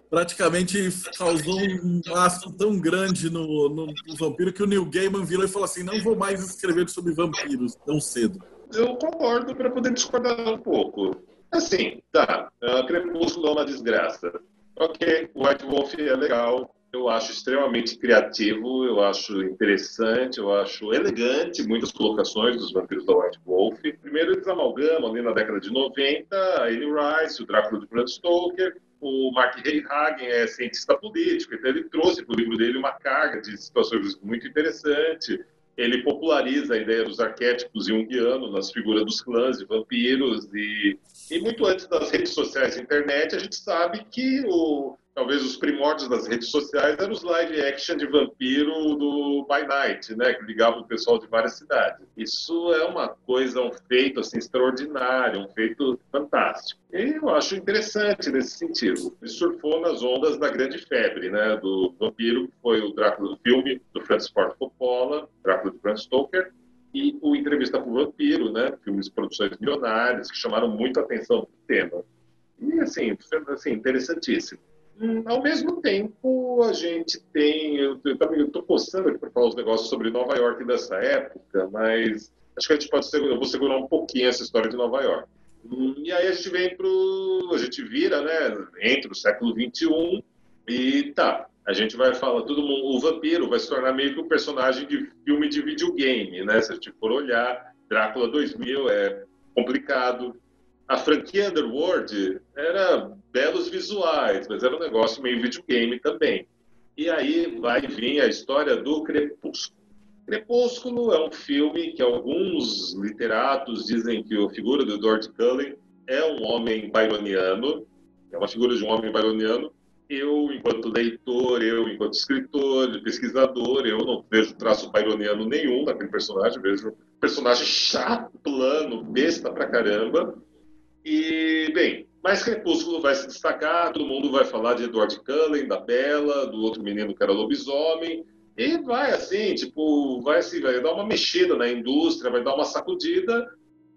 praticamente causou um laço tão grande no, no, no, vampiro que o Neil Gaiman virou e falou assim: não vou mais escrever sobre vampiros tão cedo. Eu concordo para poder discordar um pouco. Assim, tá, uh, Crepúsculo é uma desgraça. Ok, White Wolf é legal, eu acho extremamente criativo, eu acho interessante, eu acho elegante muitas colocações dos vampiros da White Wolf. Primeiro eles amalgamam ali na década de 90 a Anne Rice, o Drácula de Bram Stoker, o Mark Hagen é cientista político, então ele trouxe para o livro dele uma carga de situações muito interessante. Ele populariza a ideia dos arquétipos junguianos nas figuras dos clãs e vampiros e, e muito antes das redes sociais e internet, a gente sabe que o, talvez os primórdios das redes sociais eram os live action de vampiro do By Night, né, que ligava o pessoal de várias cidades. Isso é uma coisa, um feito assim extraordinário, um feito fantástico. E eu acho interessante nesse sentido. Ele surfou nas ondas da grande febre, né, do vampiro, que foi o Drácula do filme do Francis Ford Coppola, Drácula de Bram Stoker, e o Entrevista com o Vampiro, né, filmes produções milionárias que chamaram muito atenção do tema. E assim, assim interessantíssimo. Ao mesmo tempo, a gente tem. Eu estou postando aqui para falar os negócios sobre Nova York dessa época, mas acho que a gente pode. Eu vou segurar um pouquinho essa história de Nova York. E aí a gente vem para A gente vira, né? Entre o século XXI e tá. A gente vai falar, todo mundo, o vampiro vai se tornar meio que um personagem de filme de videogame, né? Se a gente for olhar, Drácula 2000 é complicado, a franquia Underworld era belos visuais, mas era um negócio meio videogame também. E aí vai vir a história do Crepúsculo. Crepúsculo é um filme que alguns literatos dizem que a figura do Edward Cullen é um homem byroniano, é uma figura de um homem byroniano. Eu, enquanto leitor, eu, enquanto escritor, pesquisador, eu não vejo traço byroniano nenhum naquele personagem, vejo um personagem chato, plano, besta pra caramba, e, bem, mas Crepúsculo vai se destacar, todo mundo vai falar de Edward Cullen, da Bela, do outro menino que era lobisomem, e vai assim, tipo, vai assim, vai dar uma mexida na indústria, vai dar uma sacudida.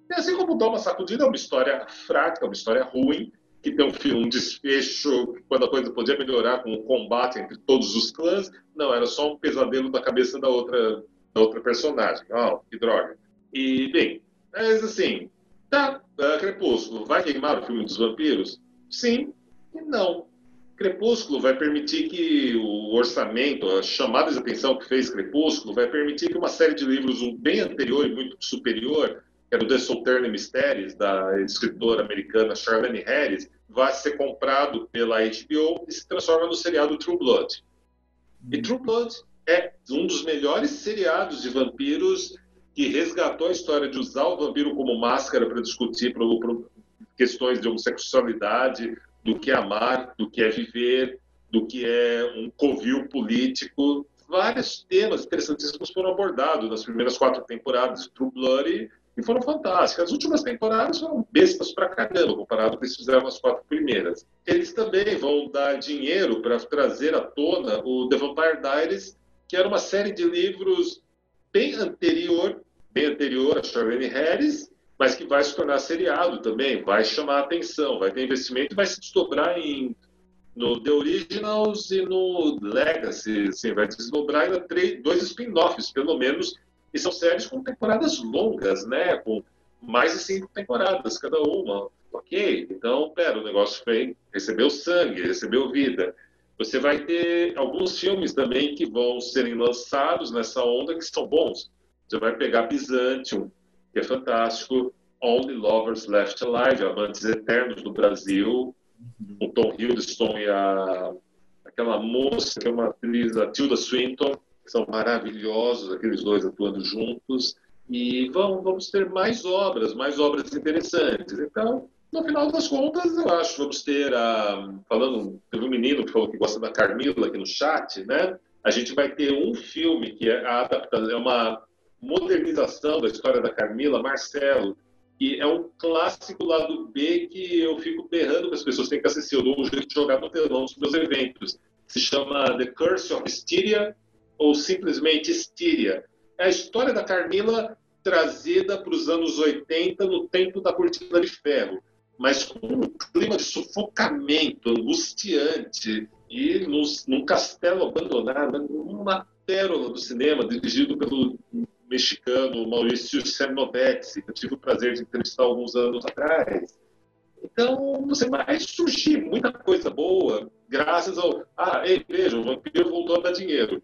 E assim como dá uma sacudida, é uma história fraca, uma história ruim, que tem um, filme, um desfecho quando a coisa podia melhorar com um combate entre todos os clãs. Não, era só um pesadelo da cabeça da outra, da outra personagem. Oh, que droga. E, bem, mas assim, tá, uh, Crepúsculo vai queimar o filme dos vampiros? Sim e não. Crepúsculo vai permitir que o orçamento, a chamada de atenção que fez Crepúsculo, vai permitir que uma série de livros um bem anterior e muito superior, que era o The Southern Mysteries, da escritora americana Charlene Harris, vai ser comprado pela HBO e se transforma no seriado True Blood. E True Blood é um dos melhores seriados de vampiros que resgatou a história de usar o vampiro como máscara para discutir pro, pro, questões de homossexualidade, do que é amar, do que é viver, do que é um covil político. Vários temas interessantíssimos foram abordados nas primeiras quatro temporadas de True Blood e foram fantásticas. As últimas temporadas foram bestas pra caramba, comparado com o que fizeram nas quatro primeiras. Eles também vão dar dinheiro para trazer à tona o The Vampire Diaries, que era uma série de livros bem anterior, bem anterior a Charlene Harris, mas que vai se tornar seriado também, vai chamar atenção, vai ter investimento vai se desdobrar em no The Originals e no Legacy, assim, vai desdobrar ainda três, dois spin-offs, pelo menos, e são séries com temporadas longas, né? Com mais de cinco temporadas cada uma. Ok, então, pera, o negócio foi, recebeu sangue, recebeu vida. Você vai ter alguns filmes também que vão serem lançados nessa onda que são bons. Você vai pegar Byzantium, que é fantástico, Only Lovers Left Alive, Amantes Eternos do Brasil, o Tom Hiddleston e a, aquela moça que é uma atriz, a Tilda Swinton, são maravilhosos, aqueles dois atuando juntos. E vão, vamos ter mais obras, mais obras interessantes. Então, no final das contas, eu acho, vamos ter a. Falando, teve um menino que falou que gosta da Carmila aqui no chat, né? A gente vai ter um filme que é a adaptação, é uma modernização da história da Carmila, Marcelo, que é um clássico lá do B que eu fico berrando que as pessoas têm que assistir. Eu dou um jeito de jogar no telão dos meus eventos. Se chama The Curse of Styria, ou simplesmente Estíria. É a história da Carmila trazida para os anos 80 no tempo da cortina de ferro, mas com um clima de sufocamento angustiante e nos, num castelo abandonado, uma pérola do cinema, dirigido pelo mexicano Maurício Cernovetti, que eu tive o prazer de entrevistar alguns anos atrás. Então, você vai surgir muita coisa boa, graças ao. Ah, ei, veja, o vampiro voltou a dar dinheiro.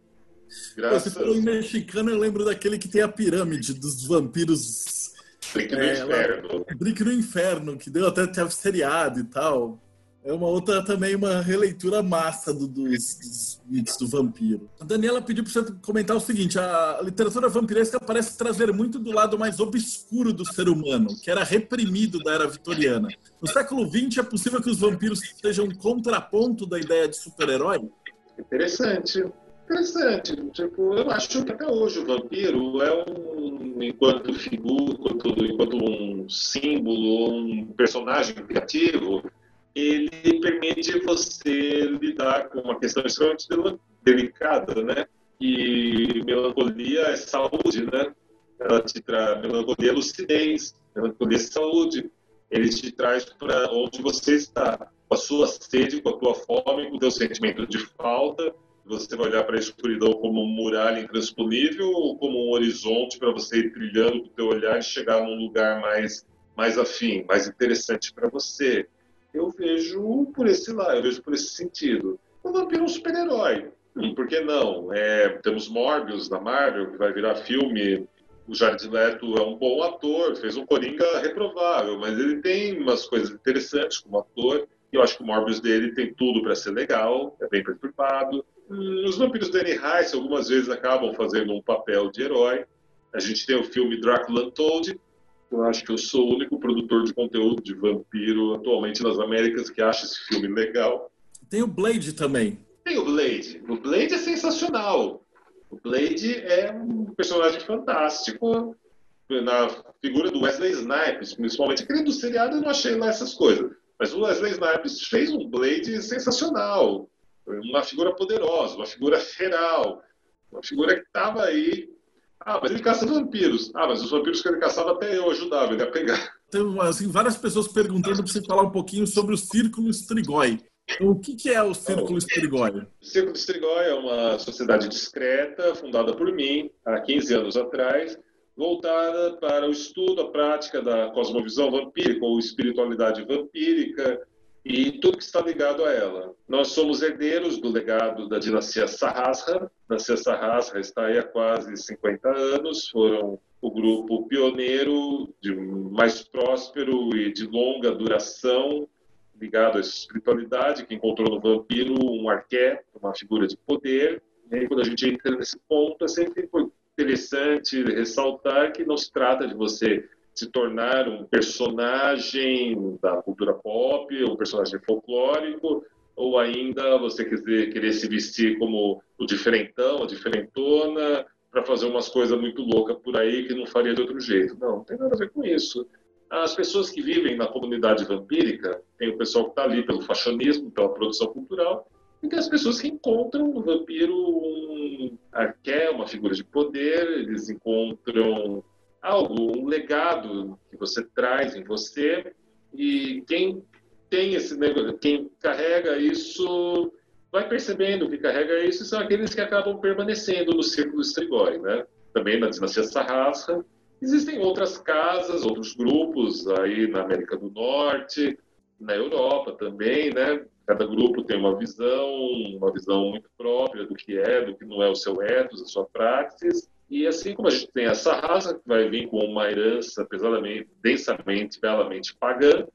Graças... Você falou em mexicano, eu lembro daquele que tem a pirâmide dos vampiros. Drink no é, Inferno. Drink no Inferno, que deu até teve seriado e tal. É uma outra também, uma releitura massa do, dos, dos mitos do vampiro. A Daniela pediu para você comentar o seguinte: a literatura vampiresca parece trazer muito do lado mais obscuro do ser humano, que era reprimido da era vitoriana. No século XX, é possível que os vampiros sejam um contraponto da ideia de super-herói? Interessante interessante. Tipo, eu acho que até hoje o vampiro é um, enquanto figura, enquanto, enquanto um símbolo, um personagem criativo, ele permite você lidar com uma questão extremamente delicada, né? E melancolia é saúde, né? Ela te traz melancolia é lucidez, melancolia é saúde. Ele te traz para onde você está, com a sua sede, com a tua fome, com o teu sentimento de falta, você vai olhar para a escuridão como uma muralha intransponível ou como um horizonte para você ir trilhando com o teu olhar e chegar num lugar mais, mais afim, mais interessante para você? Eu vejo por esse lado, eu vejo por esse sentido. O vampiro é um super-herói. Hum, por que não? É, temos Morbius da Marvel, que vai virar filme. O Jared Leto é um bom ator, fez um Coringa reprovável, mas ele tem umas coisas interessantes como ator. E eu acho que o Morbius dele tem tudo para ser legal, é bem perturbado. Hum, os vampiros do Annie Rice algumas vezes acabam fazendo um papel de herói. A gente tem o filme Drácula Untold. Eu acho que eu sou o único produtor de conteúdo de vampiro atualmente nas Américas que acha esse filme legal. Tem o Blade também. Tem o Blade. O Blade é sensacional. O Blade é um personagem fantástico na figura do Wesley Snipes, principalmente. Aquele do seriado eu não achei lá essas coisas. Mas o Wesley Snipes fez um Blade sensacional uma figura poderosa, uma figura feral, uma figura que estava aí Ah, mas ele caça vampiros. Ah, mas os vampiros que ele caçava até eu ajudava ele a pegar. Tem assim, várias pessoas perguntando para você falar um pouquinho sobre o Círculo Strigoi. Então, o que, que é o Círculo Strigoi? O Círculo Strigoi é uma sociedade discreta, fundada por mim há 15 anos atrás, voltada para o estudo, a prática da cosmovisão vampírica ou espiritualidade vampírica e tudo que está ligado a ela. Nós somos herdeiros do legado da dinastia Sahasra. A dinastia Sahasra está aí há quase 50 anos, foram o grupo pioneiro, de mais próspero e de longa duração ligado à espiritualidade, que encontrou no vampiro um arquétipo, uma figura de poder. E aí, quando a gente entra nesse ponto, é sempre interessante ressaltar que não se trata de você se tornar um personagem da cultura pop, um personagem folclórico, ou ainda você querer, querer se vestir como o diferentão, a diferentona, para fazer umas coisas muito loucas por aí que não faria de outro jeito. Não, não tem nada a ver com isso. As pessoas que vivem na comunidade vampírica, tem o pessoal que está ali pelo fashionismo, pela produção cultural, e tem as pessoas que encontram no vampiro um arqué, uma figura de poder, eles encontram algo, um legado que você traz em você, e quem tem esse negócio, quem carrega isso vai percebendo que carrega isso são aqueles que acabam permanecendo no círculo Strigoi, né? Também na dinastia Sarrasca. Existem outras casas, outros grupos aí na América do Norte, na Europa também, né? Cada grupo tem uma visão, uma visão muito própria do que é, do que não é o seu ethos, a sua praxis. E assim como a gente tem essa raça que vai vir com uma herança pesadamente, densamente, belamente pagã,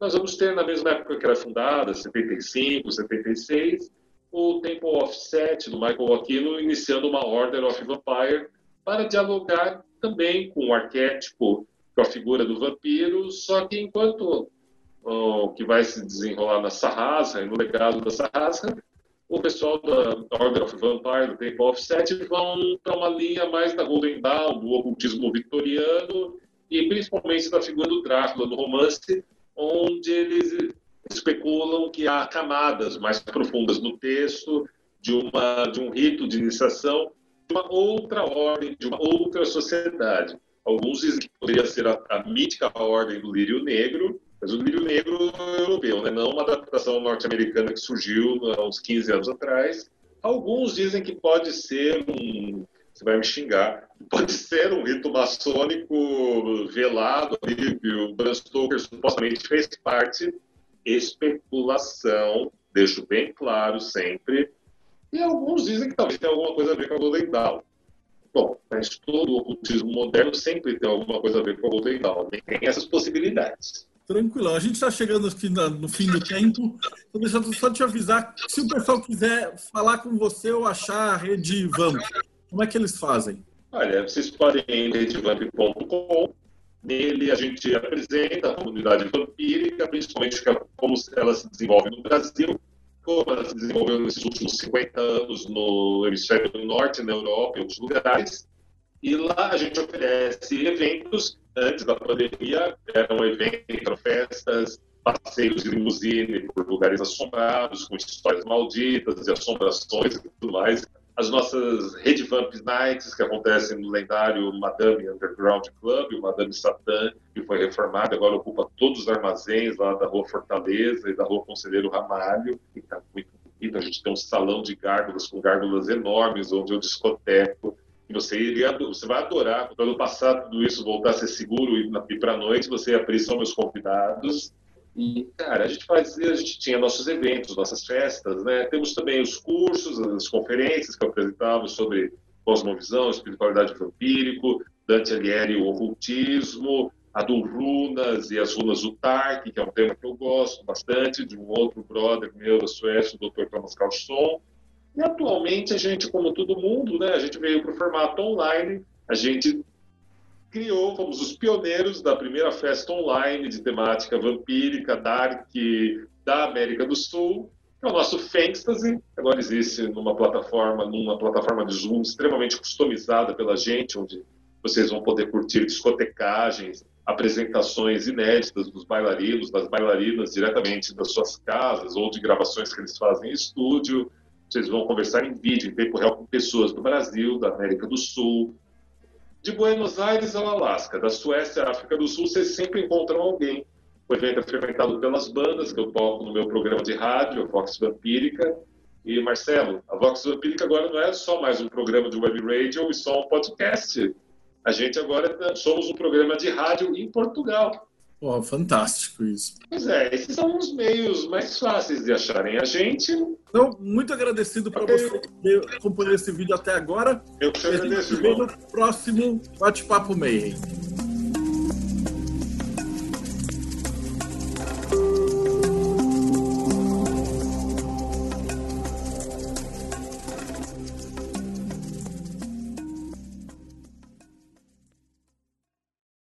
nós vamos ter na mesma época que era fundada, 75, 76, o Temple of Set, do Michael Aquino, iniciando uma Order of Vampire para dialogar também com o arquétipo, com a figura do vampiro, só que enquanto o que vai se desenrolar na Sarrasa no legado da Sarrasa, o pessoal da Order of Vampire, do Temple of Set, vão para uma linha mais da Golden Dawn, do ocultismo vitoriano e principalmente da figura do Drácula no romance, onde eles especulam que há camadas mais profundas no texto de, uma, de um rito de iniciação de uma outra ordem, de uma outra sociedade. Alguns dizem que poderia ser a, a mítica ordem do lírio negro, mas o lírio negro europeu, né? não uma adaptação norte-americana que surgiu há uns 15 anos atrás. Alguns dizem que pode ser um, você vai me xingar, pode ser um rito maçônico velado ali, que o Bram Stoker supostamente fez parte, especulação, deixo bem claro sempre, e alguns dizem que talvez tenha alguma coisa a ver com a Golden Dawn. Bom, mas todo o ocultismo moderno sempre tem alguma coisa a ver com a Golden Dawn. Tem essas possibilidades. Tranquilo. A gente está chegando aqui no fim do tempo. Então, deixa eu só te avisar. Se o pessoal quiser falar com você ou achar a rede Vamp, como é que eles fazem? Olha, vocês podem ir em redevamp.com. Nele a gente apresenta a comunidade vampírica, principalmente como ela se desenvolve no Brasil, como ela se desenvolveu nesses últimos 50 anos no hemisfério norte, na Europa e outros lugares. E lá a gente oferece eventos. Antes da pandemia, eram eventos, festas, passeios de limusine por lugares assombrados, com histórias malditas e assombrações e tudo mais. As nossas Red Vamp Nights, que acontecem no lendário Madame Underground Club, o Madame Satã, que foi reformado, agora ocupa todos os armazéns lá da Rua Fortaleza e da Rua Conselheiro Ramalho, e está muito bonito. A gente tem um salão de gárgulas com gárgulas enormes, onde eu discoteco e você iria, você vai adorar quando passar tudo isso voltar a ser seguro e ir para a noite, você abrir são meus convidados e, cara, a gente fazia, a gente tinha nossos eventos, nossas festas, né? Temos também os cursos, as conferências que eu apresentava sobre cosmovisão, espiritualidade vampírico, Dante Alighieri, o ocultismo, a do runas e as runas do Tark, que é um tema que eu gosto bastante, de um outro brother meu da Suécia, o Dr. Thomas Carlson. E atualmente a gente, como todo mundo, né, a gente veio para o formato online, a gente criou, fomos os pioneiros da primeira festa online de temática vampírica, dark, da América do Sul, que é o nosso Fantasy. Agora existe numa plataforma, numa plataforma de Zoom extremamente customizada pela gente, onde vocês vão poder curtir discotecagens, apresentações inéditas dos bailarinos, das bailarinas diretamente das suas casas ou de gravações que eles fazem em estúdio. Vocês vão conversar em vídeo, em tempo real, com pessoas do Brasil, da América do Sul, De Buenos Aires ao Alasca, da Suécia à África do Sul, vocês sempre encontram alguém. O evento é frequentado pelas bandas que eu toco no meu programa de rádio, a Vox Vampírica. E, Marcelo, a Vox Vampírica agora não é só mais um programa de web radio e só um podcast. A gente agora somos um programa de rádio em Portugal. Oh, fantástico isso. Pois é, esses são os meios mais fáceis de acharem a gente. Então, muito agradecido para você que acompanhou esse vídeo até agora. Eu que te agradeço, irmão. no próximo Bate-Papo Meio.